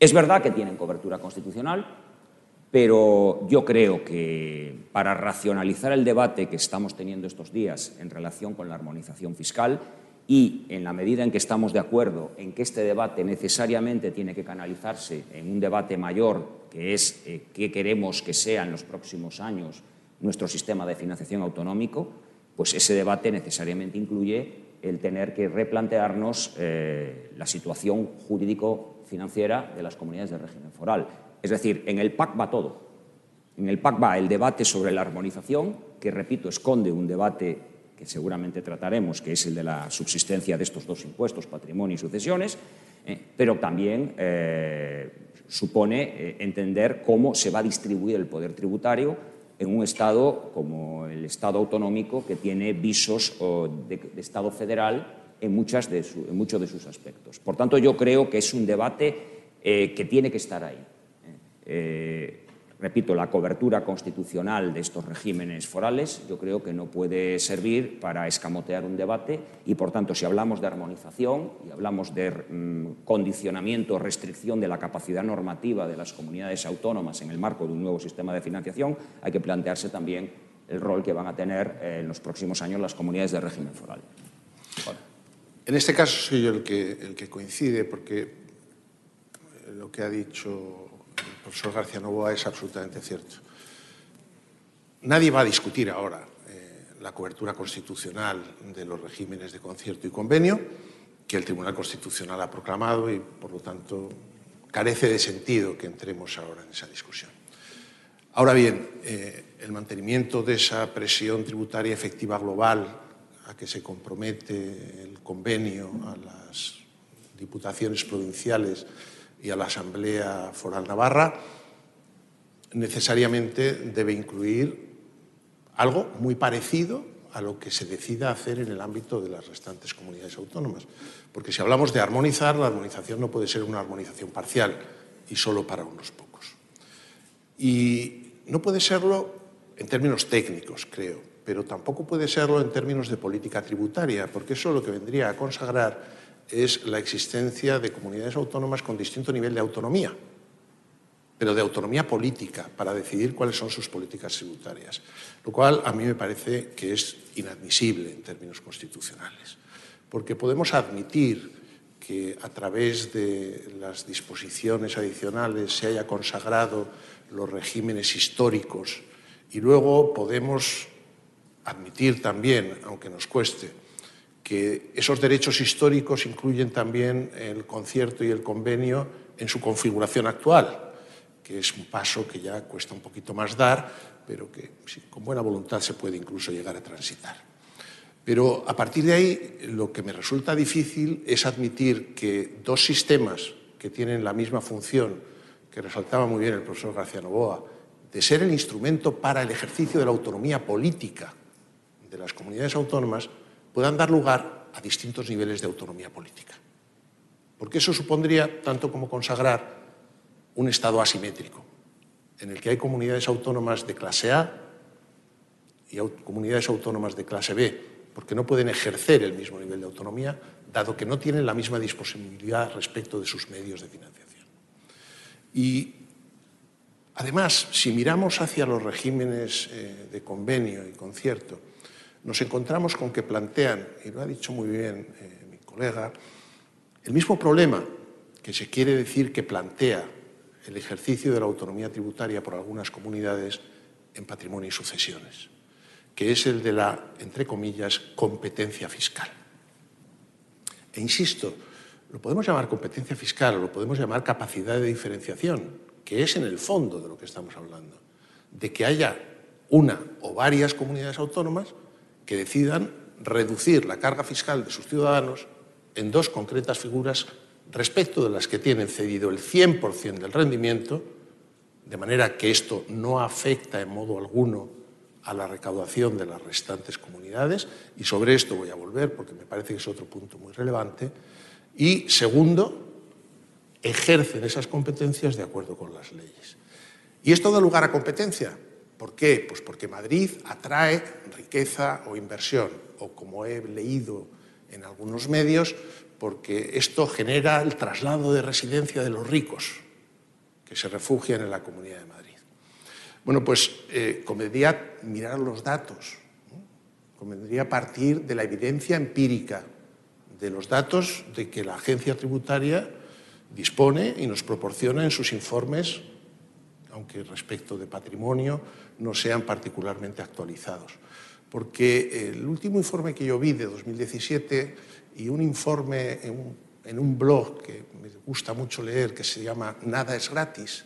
Es verdad que tienen cobertura constitucional, pero yo creo que para racionalizar el debate que estamos teniendo estos días en relación con la armonización fiscal, y en la medida en que estamos de acuerdo en que este debate necesariamente tiene que canalizarse en un debate mayor, que es eh, qué queremos que sea en los próximos años nuestro sistema de financiación autonómico, pues ese debate necesariamente incluye el tener que replantearnos eh, la situación jurídico-financiera de las comunidades de régimen foral. Es decir, en el PAC va todo. En el PAC va el debate sobre la armonización, que, repito, esconde un debate que seguramente trataremos, que es el de la subsistencia de estos dos impuestos, patrimonio y sucesiones, eh, pero también eh, supone entender cómo se va a distribuir el poder tributario en un Estado como el Estado autonómico que tiene visos de, Estado federal en, muchas de en, muchos de sus aspectos. Por tanto, yo creo que es un debate eh, que tiene que estar ahí. Repito, la cobertura constitucional de estos regímenes forales yo creo que no puede servir para escamotear un debate y, por tanto, si hablamos de armonización y hablamos de mm, condicionamiento, restricción de la capacidad normativa de las comunidades autónomas en el marco de un nuevo sistema de financiación, hay que plantearse también el rol que van a tener eh, en los próximos años las comunidades de régimen foral. En este caso soy yo el que, el que coincide, porque lo que ha dicho profesor García Novoa es absolutamente cierto. Nadie va a discutir ahora eh, la cobertura constitucional de los regímenes de concierto y convenio que el Tribunal Constitucional ha proclamado y, por lo tanto, carece de sentido que entremos ahora en esa discusión. Ahora bien, eh, el mantenimiento de esa presión tributaria efectiva global a que se compromete el convenio a las diputaciones provinciales y a la Asamblea Foral Navarra, necesariamente debe incluir algo muy parecido a lo que se decida hacer en el ámbito de las restantes comunidades autónomas. Porque si hablamos de armonizar, la armonización no puede ser una armonización parcial y solo para unos pocos. Y no puede serlo en términos técnicos, creo, pero tampoco puede serlo en términos de política tributaria, porque eso lo que vendría a consagrar es la existencia de comunidades autónomas con distinto nivel de autonomía, pero de autonomía política para decidir cuáles son sus políticas tributarias, lo cual a mí me parece que es inadmisible en términos constitucionales, porque podemos admitir que a través de las disposiciones adicionales se haya consagrado los regímenes históricos y luego podemos admitir también, aunque nos cueste, que esos derechos históricos incluyen también el concierto y el convenio en su configuración actual, que es un paso que ya cuesta un poquito más dar, pero que con buena voluntad se puede incluso llegar a transitar. Pero a partir de ahí lo que me resulta difícil es admitir que dos sistemas que tienen la misma función, que resaltaba muy bien el profesor García Novoa, de ser el instrumento para el ejercicio de la autonomía política de las comunidades autónomas, puedan dar lugar a distintos niveles de autonomía política. Porque eso supondría tanto como consagrar un Estado asimétrico, en el que hay comunidades autónomas de clase A y comunidades autónomas de clase B, porque no pueden ejercer el mismo nivel de autonomía, dado que no tienen la misma disponibilidad respecto de sus medios de financiación. Y además, si miramos hacia los regímenes eh, de convenio y concierto, nos encontramos con que plantean, y lo ha dicho muy bien eh, mi colega, el mismo problema que se quiere decir que plantea el ejercicio de la autonomía tributaria por algunas comunidades en patrimonio y sucesiones, que es el de la, entre comillas, competencia fiscal. E insisto, lo podemos llamar competencia fiscal o lo podemos llamar capacidad de diferenciación, que es en el fondo de lo que estamos hablando, de que haya una o varias comunidades autónomas que decidan reducir la carga fiscal de sus ciudadanos en dos concretas figuras respecto de las que tienen cedido el 100% del rendimiento, de manera que esto no afecta en modo alguno a la recaudación de las restantes comunidades, y sobre esto voy a volver porque me parece que es otro punto muy relevante, y segundo, ejercen esas competencias de acuerdo con las leyes. ¿Y esto da lugar a competencia? ¿Por qué? Pues porque Madrid atrae riqueza o inversión, o como he leído en algunos medios, porque esto genera el traslado de residencia de los ricos que se refugian en la Comunidad de Madrid. Bueno, pues eh, convendría mirar los datos, convendría partir de la evidencia empírica de los datos de que la agencia tributaria dispone y nos proporciona en sus informes, aunque respecto de patrimonio no sean particularmente actualizados. Porque el último informe que yo vi de 2017 y un informe en un, blog que me gusta mucho leer, que se llama Nada es gratis,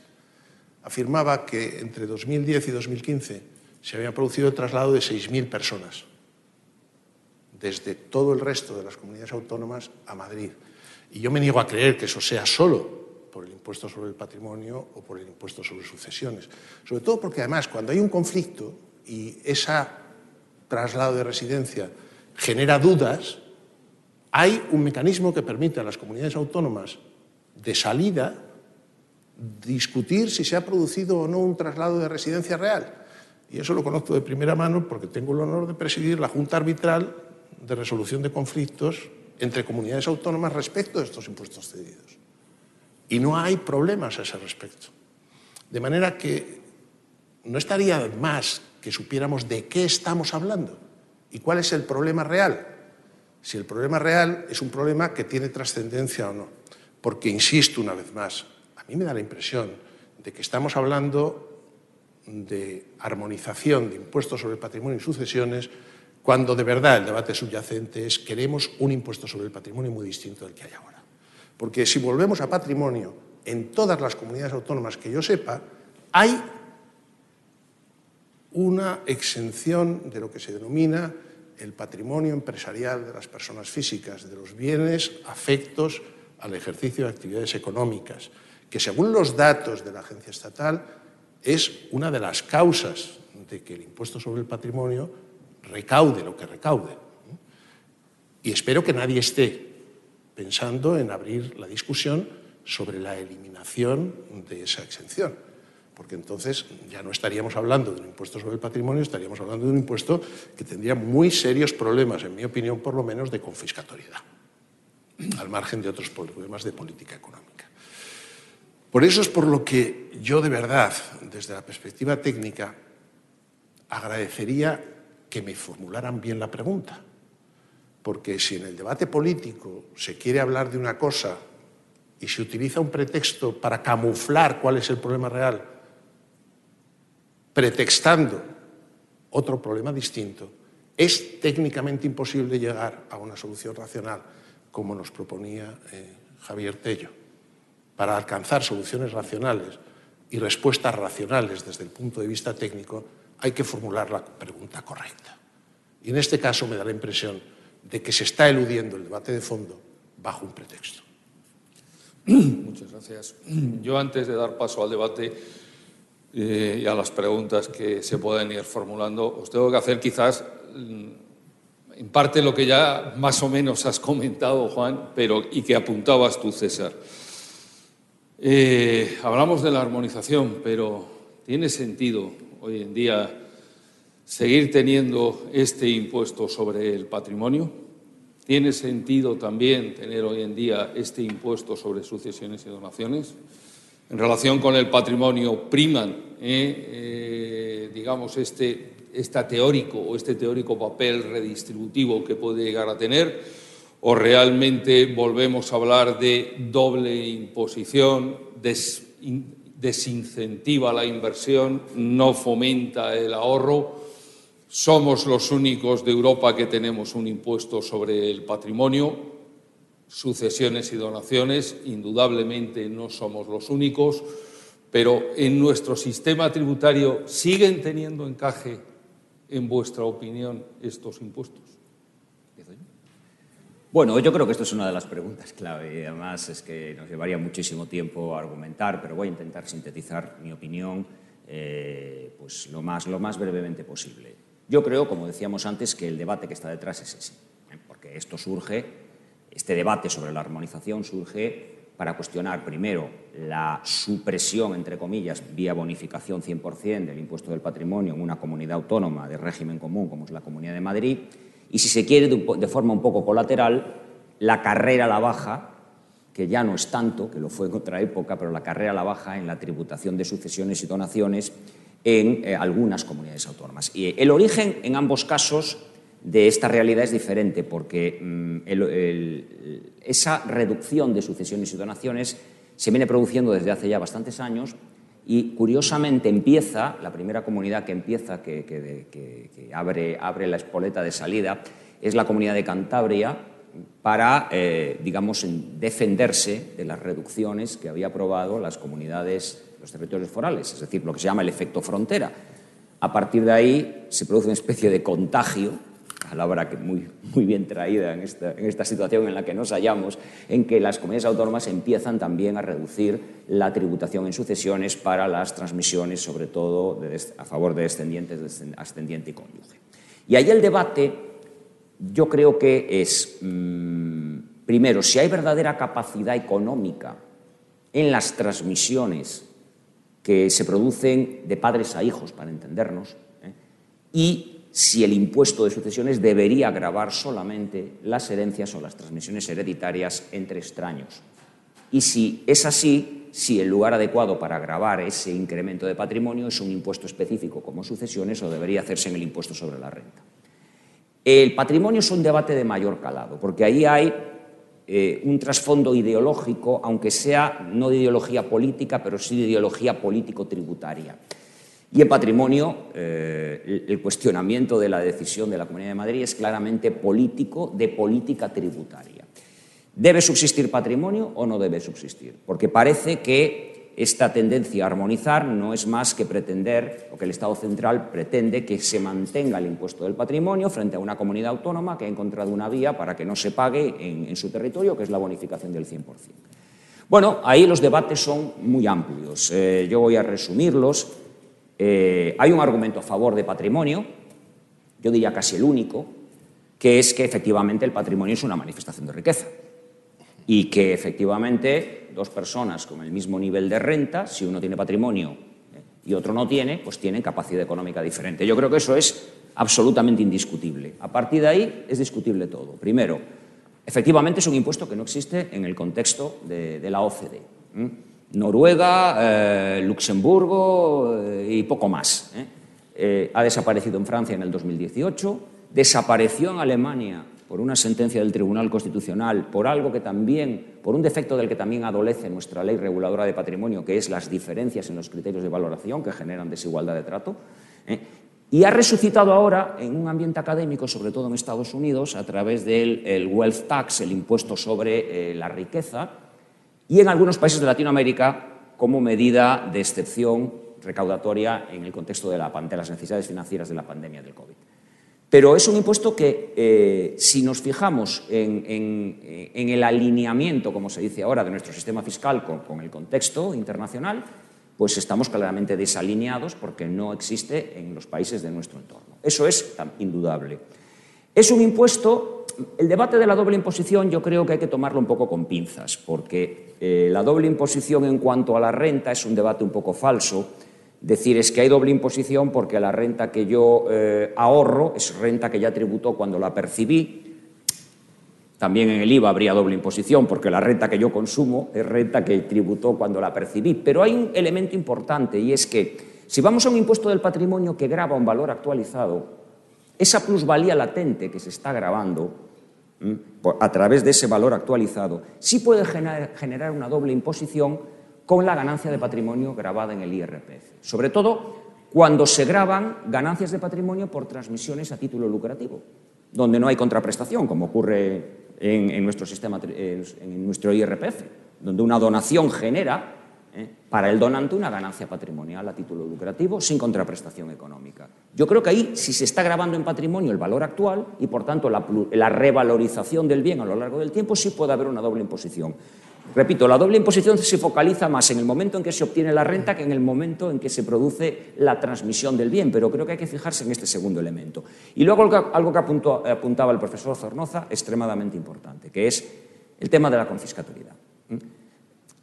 afirmaba que entre 2010 y 2015 se había producido el traslado de 6.000 personas desde todo el resto de las comunidades autónomas a Madrid. Y yo me niego a creer que eso sea solo por el impuesto sobre el patrimonio o por el impuesto sobre sucesiones. Sobre todo porque además cuando hay un conflicto y ese traslado de residencia genera dudas, hay un mecanismo que permite a las comunidades autónomas de salida discutir si se ha producido o no un traslado de residencia real. Y eso lo conozco de primera mano porque tengo el honor de presidir la Junta Arbitral de Resolución de Conflictos entre comunidades autónomas respecto de estos impuestos cedidos. Y no hay problemas a ese respecto. De manera que no estaría más que supiéramos de qué estamos hablando y cuál es el problema real. Si el problema real es un problema que tiene trascendencia o no. Porque, insisto una vez más, a mí me da la impresión de que estamos hablando de armonización de impuestos sobre el patrimonio y sucesiones cuando de verdad el debate subyacente es queremos un impuesto sobre el patrimonio muy distinto del que hay ahora. Porque si volvemos a patrimonio, en todas las comunidades autónomas que yo sepa, hay una exención de lo que se denomina el patrimonio empresarial de las personas físicas, de los bienes afectos al ejercicio de actividades económicas, que según los datos de la agencia estatal es una de las causas de que el impuesto sobre el patrimonio recaude lo que recaude. Y espero que nadie esté pensando en abrir la discusión sobre la eliminación de esa exención, porque entonces ya no estaríamos hablando de un impuesto sobre el patrimonio, estaríamos hablando de un impuesto que tendría muy serios problemas, en mi opinión, por lo menos, de confiscatoriedad, al margen de otros problemas de política económica. Por eso es por lo que yo de verdad, desde la perspectiva técnica, agradecería que me formularan bien la pregunta. Porque si en el debate político se quiere hablar de una cosa y se utiliza un pretexto para camuflar cuál es el problema real, pretextando otro problema distinto, es técnicamente imposible llegar a una solución racional, como nos proponía eh, Javier Tello. Para alcanzar soluciones racionales y respuestas racionales desde el punto de vista técnico, hay que formular la pregunta correcta. Y en este caso me da la impresión de que se está eludiendo el debate de fondo bajo un pretexto. Muchas gracias. Yo antes de dar paso al debate eh, y a las preguntas que se pueden ir formulando, os tengo que hacer quizás mm, en parte lo que ya más o menos has comentado, Juan, pero y que apuntabas tú, César. Eh, hablamos de la armonización, pero ¿tiene sentido hoy en día seguir teniendo este impuesto sobre el patrimonio? ¿Tiene sentido también tener hoy en día este impuesto sobre sucesiones y donaciones? En relación con el patrimonio, priman, eh, eh, digamos, este, este teórico o este teórico papel redistributivo que puede llegar a tener, o realmente volvemos a hablar de doble imposición, desincentiva la inversión, no fomenta el ahorro. Somos los únicos de Europa que tenemos un impuesto sobre el patrimonio, sucesiones y donaciones. Indudablemente no somos los únicos, pero en nuestro sistema tributario siguen teniendo encaje, en vuestra opinión, estos impuestos. Bueno, yo creo que esto es una de las preguntas clave y además es que nos llevaría muchísimo tiempo argumentar, pero voy a intentar sintetizar mi opinión eh, pues lo, más, lo más brevemente posible. Yo creo, como decíamos antes, que el debate que está detrás es ese, ¿eh? porque esto surge, este debate sobre la armonización surge para cuestionar primero la supresión, entre comillas, vía bonificación 100% del impuesto del patrimonio en una comunidad autónoma de régimen común como es la Comunidad de Madrid y, si se quiere, de forma un poco colateral, la carrera a la baja, que ya no es tanto, que lo fue en otra época, pero la carrera a la baja en la tributación de sucesiones y donaciones en eh, algunas comunidades autónomas. Y el origen, en ambos casos, de esta realidad es diferente, porque mm, esa reducción de sucesiones y donaciones se viene produciendo desde hace ya bastantes años y curiosamente empieza, la primera comunidad que empieza, que, abre, abre, la espoleta de salida, es la comunidad de Cantabria para, eh, digamos, defenderse de las reducciones que había aprobado las comunidades, los territorios forales, es decir, lo que se llama el efecto frontera. A partir de ahí se produce una especie de contagio palabra que muy, muy bien traída en esta, en esta situación en la que nos hallamos, en que las comunidades autónomas empiezan también a reducir la tributación en sucesiones para las transmisiones, sobre todo a favor de descendientes, ascendiente y cónyuge. Y ahí el debate yo creo que es, mm, primero, si hay verdadera capacidad económica en las transmisiones que se producen de padres a hijos, para entendernos, ¿eh? y si el impuesto de sucesiones debería grabar solamente las herencias o las transmisiones hereditarias entre extraños. Y si es así, si el lugar adecuado para grabar ese incremento de patrimonio es un impuesto específico como sucesiones o debería hacerse en el impuesto sobre la renta. El patrimonio es un debate de mayor calado, porque ahí hay eh, un trasfondo ideológico, aunque sea no de ideología política, pero sí de ideología político-tributaria. Y en patrimonio, eh, el cuestionamiento de la decisión de la Comunidad de Madrid es claramente político, de política tributaria. ¿Debe subsistir patrimonio o no debe subsistir? Porque parece que esta tendencia a armonizar no es más que pretender, o que el Estado central pretende que se mantenga el impuesto del patrimonio frente a una comunidad autónoma que ha encontrado una vía para que no se pague en, su territorio, que es la bonificación del 100%. Bueno, ahí los debates son muy amplios. Eh, yo voy a resumirlos. Eh, hay un argumento a favor de patrimonio, yo diría casi el único, que es que efectivamente el patrimonio es una manifestación de riqueza y que efectivamente dos personas con el mismo nivel de renta, si uno tiene patrimonio eh, y otro no tiene, pues tienen capacidad económica diferente. Yo creo que eso es absolutamente indiscutible. A partir de ahí es discutible todo. Primero, efectivamente es un impuesto que no existe en el contexto de, la OCDE. Noruega, eh, Luxemburgo eh, y poco más. ha desaparecido en Francia en el 2018, desapareció en Alemania por una sentencia del Tribunal Constitucional, por algo que también, por un defecto del que también adolece nuestra ley reguladora de patrimonio, que es las diferencias en los criterios de valoración que generan desigualdad de trato. Y ha resucitado ahora en un ambiente académico, sobre todo en Estados Unidos, a través del wealth tax, el impuesto sobre la riqueza, y en algunos países de Latinoamérica como medida de excepción recaudatoria en el contexto de, las necesidades financieras de la pandemia del COVID. Pero es un impuesto que, eh, si nos fijamos en, el alineamiento, como se dice ahora, de nuestro sistema fiscal con, el contexto internacional, pues estamos claramente desalineados porque no existe en los países de nuestro entorno. Eso es indudable. Es un impuesto, el debate de la doble imposición yo creo que hay que tomarlo un poco con pinzas, porque eh, la doble imposición en cuanto a la renta es un debate un poco falso. Decir es que hay doble imposición porque la renta que yo eh, ahorro es renta que ya tributó cuando la percibí. También en el IVA habría doble imposición porque la renta que yo consumo es renta que tributó cuando la percibí. Pero hay un elemento importante y es que si vamos a un impuesto del patrimonio que graba un valor actualizado, esa plusvalía latente que se está grabando a través de ese valor actualizado, sí puede generar una doble imposición con la ganancia de patrimonio grabada en el IRPF. Sobre todo cuando se graban ganancias de patrimonio por transmisiones a título lucrativo, donde no hay contraprestación, como ocurre en, nuestro sistema, en nuestro IRPF, donde una donación genera ¿eh? para el donante una ganancia patrimonial a título lucrativo sin contraprestación económica. Yo creo que ahí, si se está grabando en patrimonio el valor actual y, por tanto, la, revalorización del bien a lo largo del tiempo, sí puede haber una doble imposición. Repito, la doble imposición se focaliza más en el momento en que se obtiene la renta que en el momento en que se produce la transmisión del bien, pero creo que hay que fijarse en este segundo elemento. Y luego algo que apuntaba el profesor Zornoza, extremadamente importante, que es el tema de la confiscatoriedad.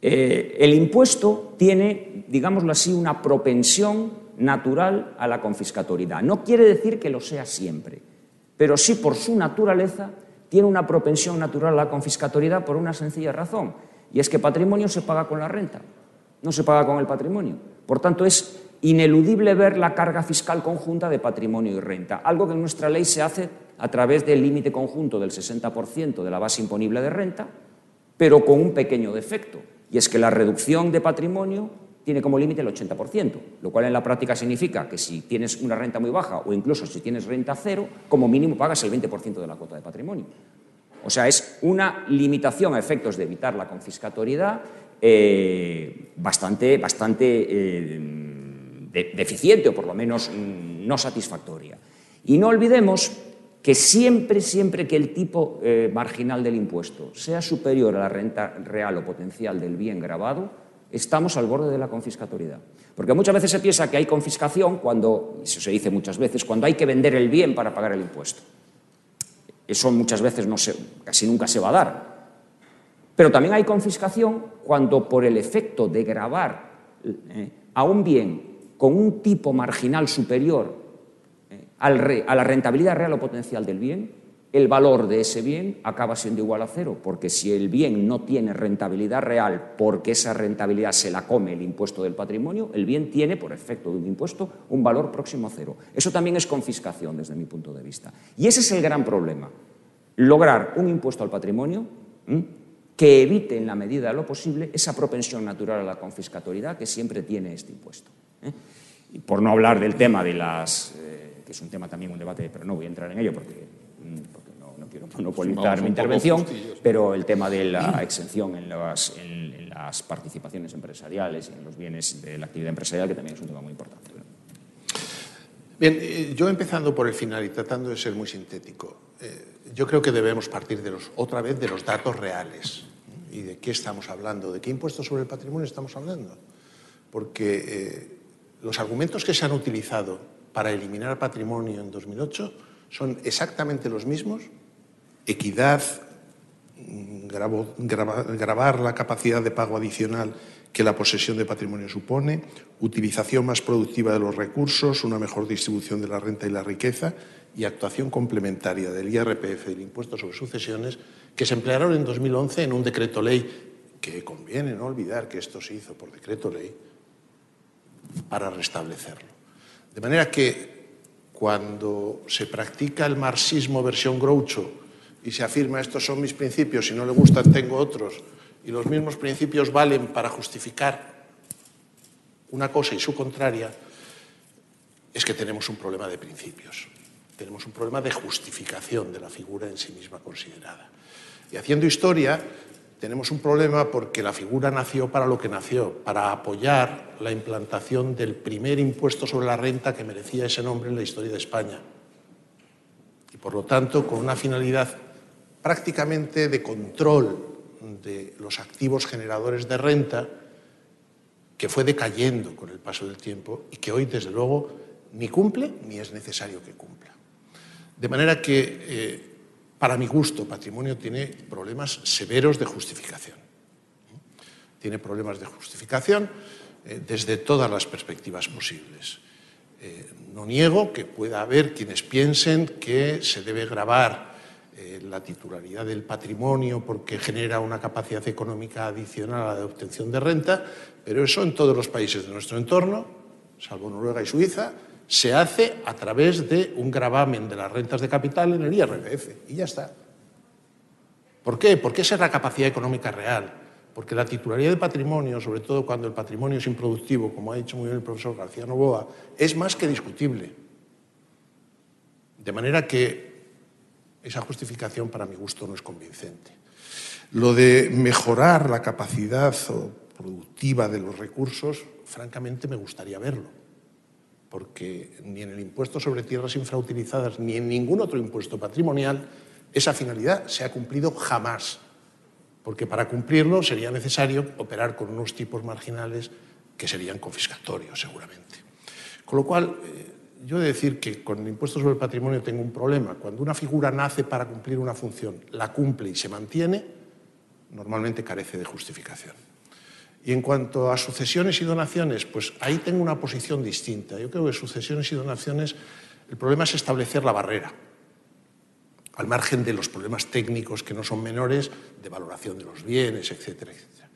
Eh, el impuesto tiene, digámoslo así, una propensión natural a la confiscatoriedad. No quiere decir que lo sea siempre, pero sí por su naturaleza tiene una propensión natural a la confiscatoriedad por una sencilla razón, y es que patrimonio se paga con la renta, no se paga con el patrimonio. Por tanto, es ineludible ver la carga fiscal conjunta de patrimonio y renta, algo que en nuestra ley se hace a través del límite conjunto del 60% de la base imponible de renta, pero con un pequeño defecto, y es que la reducción de patrimonio tiene como límite el 80%, lo cual en la práctica significa que si tienes una renta muy baja o incluso si tienes renta cero, como mínimo pagas el 20% de la cuota de patrimonio. O sea, es una limitación a efectos de evitar la confiscatoriedad eh, bastante, bastante eh, deficiente o por lo menos mm, no satisfactoria. Y no olvidemos que siempre, siempre que el tipo eh, marginal del impuesto sea superior a la renta real o potencial del bien grabado, estamos al borde de la confiscatoriedad. Porque muchas veces se piensa que hay confiscación cuando, eso se dice muchas veces, cuando hay que vender el bien para pagar el impuesto. Eso muchas veces no se, casi nunca se va a dar. Pero también hay confiscación cuando por el efecto de grabar eh, a un bien con un tipo marginal superior a la rentabilidad real o potencial del bien, el valor de ese bien acaba siendo igual a cero, porque si el bien no tiene rentabilidad real porque esa rentabilidad se la come el impuesto del patrimonio, el bien tiene, por efecto de un impuesto, un valor próximo a cero. Eso también es confiscación desde mi punto de vista. Y ese es el gran problema, lograr un impuesto al patrimonio que evite en la medida de lo posible esa propensión natural a la confiscatoriedad que siempre tiene este impuesto. ¿eh? Y por no hablar del tema de las... Eh, que es un tema también, un debate, pero no voy a entrar en ello porque, mm, no, quiero monopolizar mi intervención, pero el tema de la exención en las, en, las, participaciones empresariales y en los bienes de la actividad empresarial, que también es un tema muy importante. Bien, eh, yo empezando por el final y tratando de ser muy sintético, eh, yo creo que debemos partir de los, otra vez de los datos reales. ¿Y de qué estamos hablando? ¿De qué impuestos sobre el patrimonio estamos hablando? Porque eh, los argumentos que se han utilizado para eliminar patrimonio en 2008 son exactamente los mismos. Equidad, mm, grabar la capacidad de pago adicional que la posesión de patrimonio supone, utilización más productiva de los recursos, una mejor distribución de la renta y la riqueza y actuación complementaria del IRPF, del impuesto sobre sucesiones, que se emplearon en 2011 en un decreto ley, que conviene no olvidar que esto se hizo por decreto ley, para restablecerlo. De manera que cuando se practica el marxismo versión Groucho y se afirma estos son mis principios, si no le gustan tengo otros, y los mismos principios valen para justificar una cosa y su contraria, es que tenemos un problema de principios, tenemos un problema de justificación de la figura en sí misma considerada. Y haciendo historia, tenemos un problema porque la figura nació para lo que nació, para apoyar la implantación del primer impuesto sobre la renta que merecía ese nombre en la historia de España. Y por lo tanto, con una finalidad prácticamente de control de los activos generadores de renta, que fue decayendo con el paso del tiempo y que hoy, desde luego, ni cumple ni es necesario que cumpla. De manera que eh, para mi gusto, patrimonio tiene problemas severos de justificación. Tiene problemas de justificación eh, desde todas las perspectivas posibles. Eh, no niego que pueda haber quienes piensen que se debe grabar eh, la titularidad del patrimonio porque genera una capacidad económica adicional a la de obtención de renta, pero eso en todos los países de nuestro entorno, salvo Noruega y Suiza, se hace a través de un gravamen de las rentas de capital en el IRPF y ya está. ¿Por qué? Porque esa es la capacidad económica real. Porque la titularidad del patrimonio, sobre todo cuando el patrimonio es improductivo, como ha dicho muy bien el profesor García Novoa, es más que discutible. De manera que esa justificación para mi gusto no es convincente. Lo de mejorar la capacidad productiva de los recursos, francamente me gustaría verlo porque ni en el impuesto sobre tierras infrautilizadas ni en ningún otro impuesto patrimonial esa finalidad se ha cumplido jamás, porque para cumplirlo sería necesario operar con unos tipos marginales que serían confiscatorios seguramente. Con lo cual, eh, yo he de decir que con el impuesto sobre el patrimonio tengo un problema. Cuando una figura nace para cumplir una función, la cumple y se mantiene, normalmente carece de justificación. Y en cuanto a sucesiones y donaciones, pues ahí tengo una posición distinta. Yo creo que sucesiones y donaciones, el problema es establecer la barrera, al margen de los problemas técnicos que no son menores, de valoración de los bienes, etcétera, etcétera.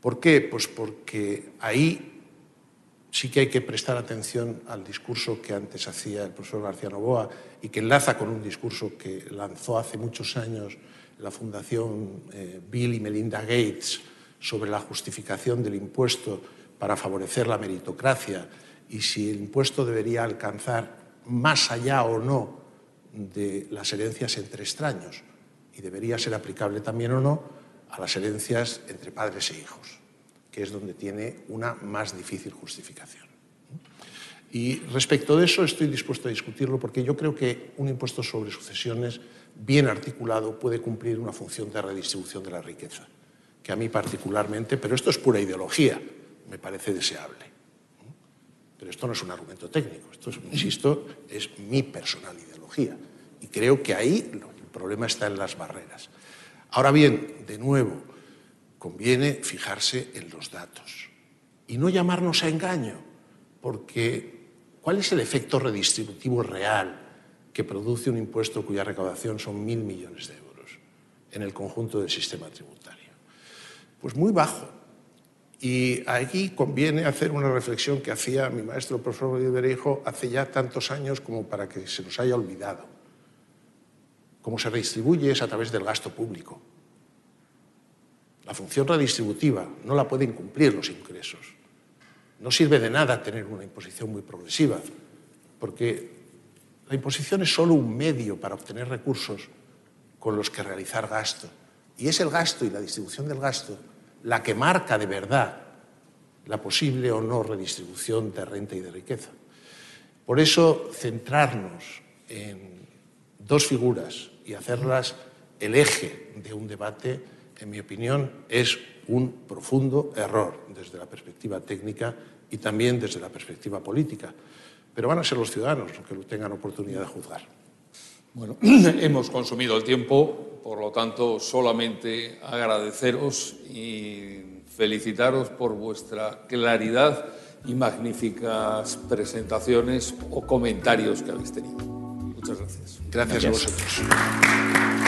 ¿Por qué? Pues porque ahí sí que hay que prestar atención al discurso que antes hacía el profesor García Novoa y que enlaza con un discurso que lanzó hace muchos años la Fundación eh, Bill y Melinda Gates sobre la justificación del impuesto para favorecer la meritocracia y si el impuesto debería alcanzar más allá o no de las herencias entre extraños y debería ser aplicable también o no a las herencias entre padres e hijos que es donde tiene una más difícil justificación. Y respecto de eso estoy dispuesto a discutirlo porque yo creo que un impuesto sobre sucesiones bien articulado puede cumplir una función de redistribución de la riqueza, que a mí particularmente, pero esto es pura ideología, me parece deseable. Pero esto no es un argumento técnico, esto, es, insisto, es mi personal ideología. Y creo que ahí el problema está en las barreras. Ahora bien, de nuevo, conviene fijarse en los datos y no llamarnos a engaño, porque ¿cuál es el efecto redistributivo real que produce un impuesto cuya recaudación son mil millones de euros en el conjunto del sistema tributario? Pues muy bajo. Y aquí conviene hacer una reflexión que hacía mi maestro el profesor Bereijo hace ya tantos años como para que se nos haya olvidado. Cómo se redistribuye es a través del gasto público la función redistributiva no la pueden cumplir los ingresos. No sirve de nada tener una imposición muy progresiva, porque la imposición es solo un medio para obtener recursos con los que realizar gasto. Y es el gasto y la distribución del gasto la que marca de verdad la posible o no redistribución de renta y de riqueza. Por eso, centrarnos en dos figuras y hacerlas el eje de un debate en mi opinión, es un profundo error desde la perspectiva técnica y también desde la perspectiva política. Pero van a ser los ciudadanos los que tengan oportunidad de juzgar. Bueno, hemos consumido el tiempo, por lo tanto, solamente agradeceros y felicitaros por vuestra claridad y magníficas presentaciones o comentarios que habéis tenido. Muchas gracias. Gracias, gracias. a vosotros.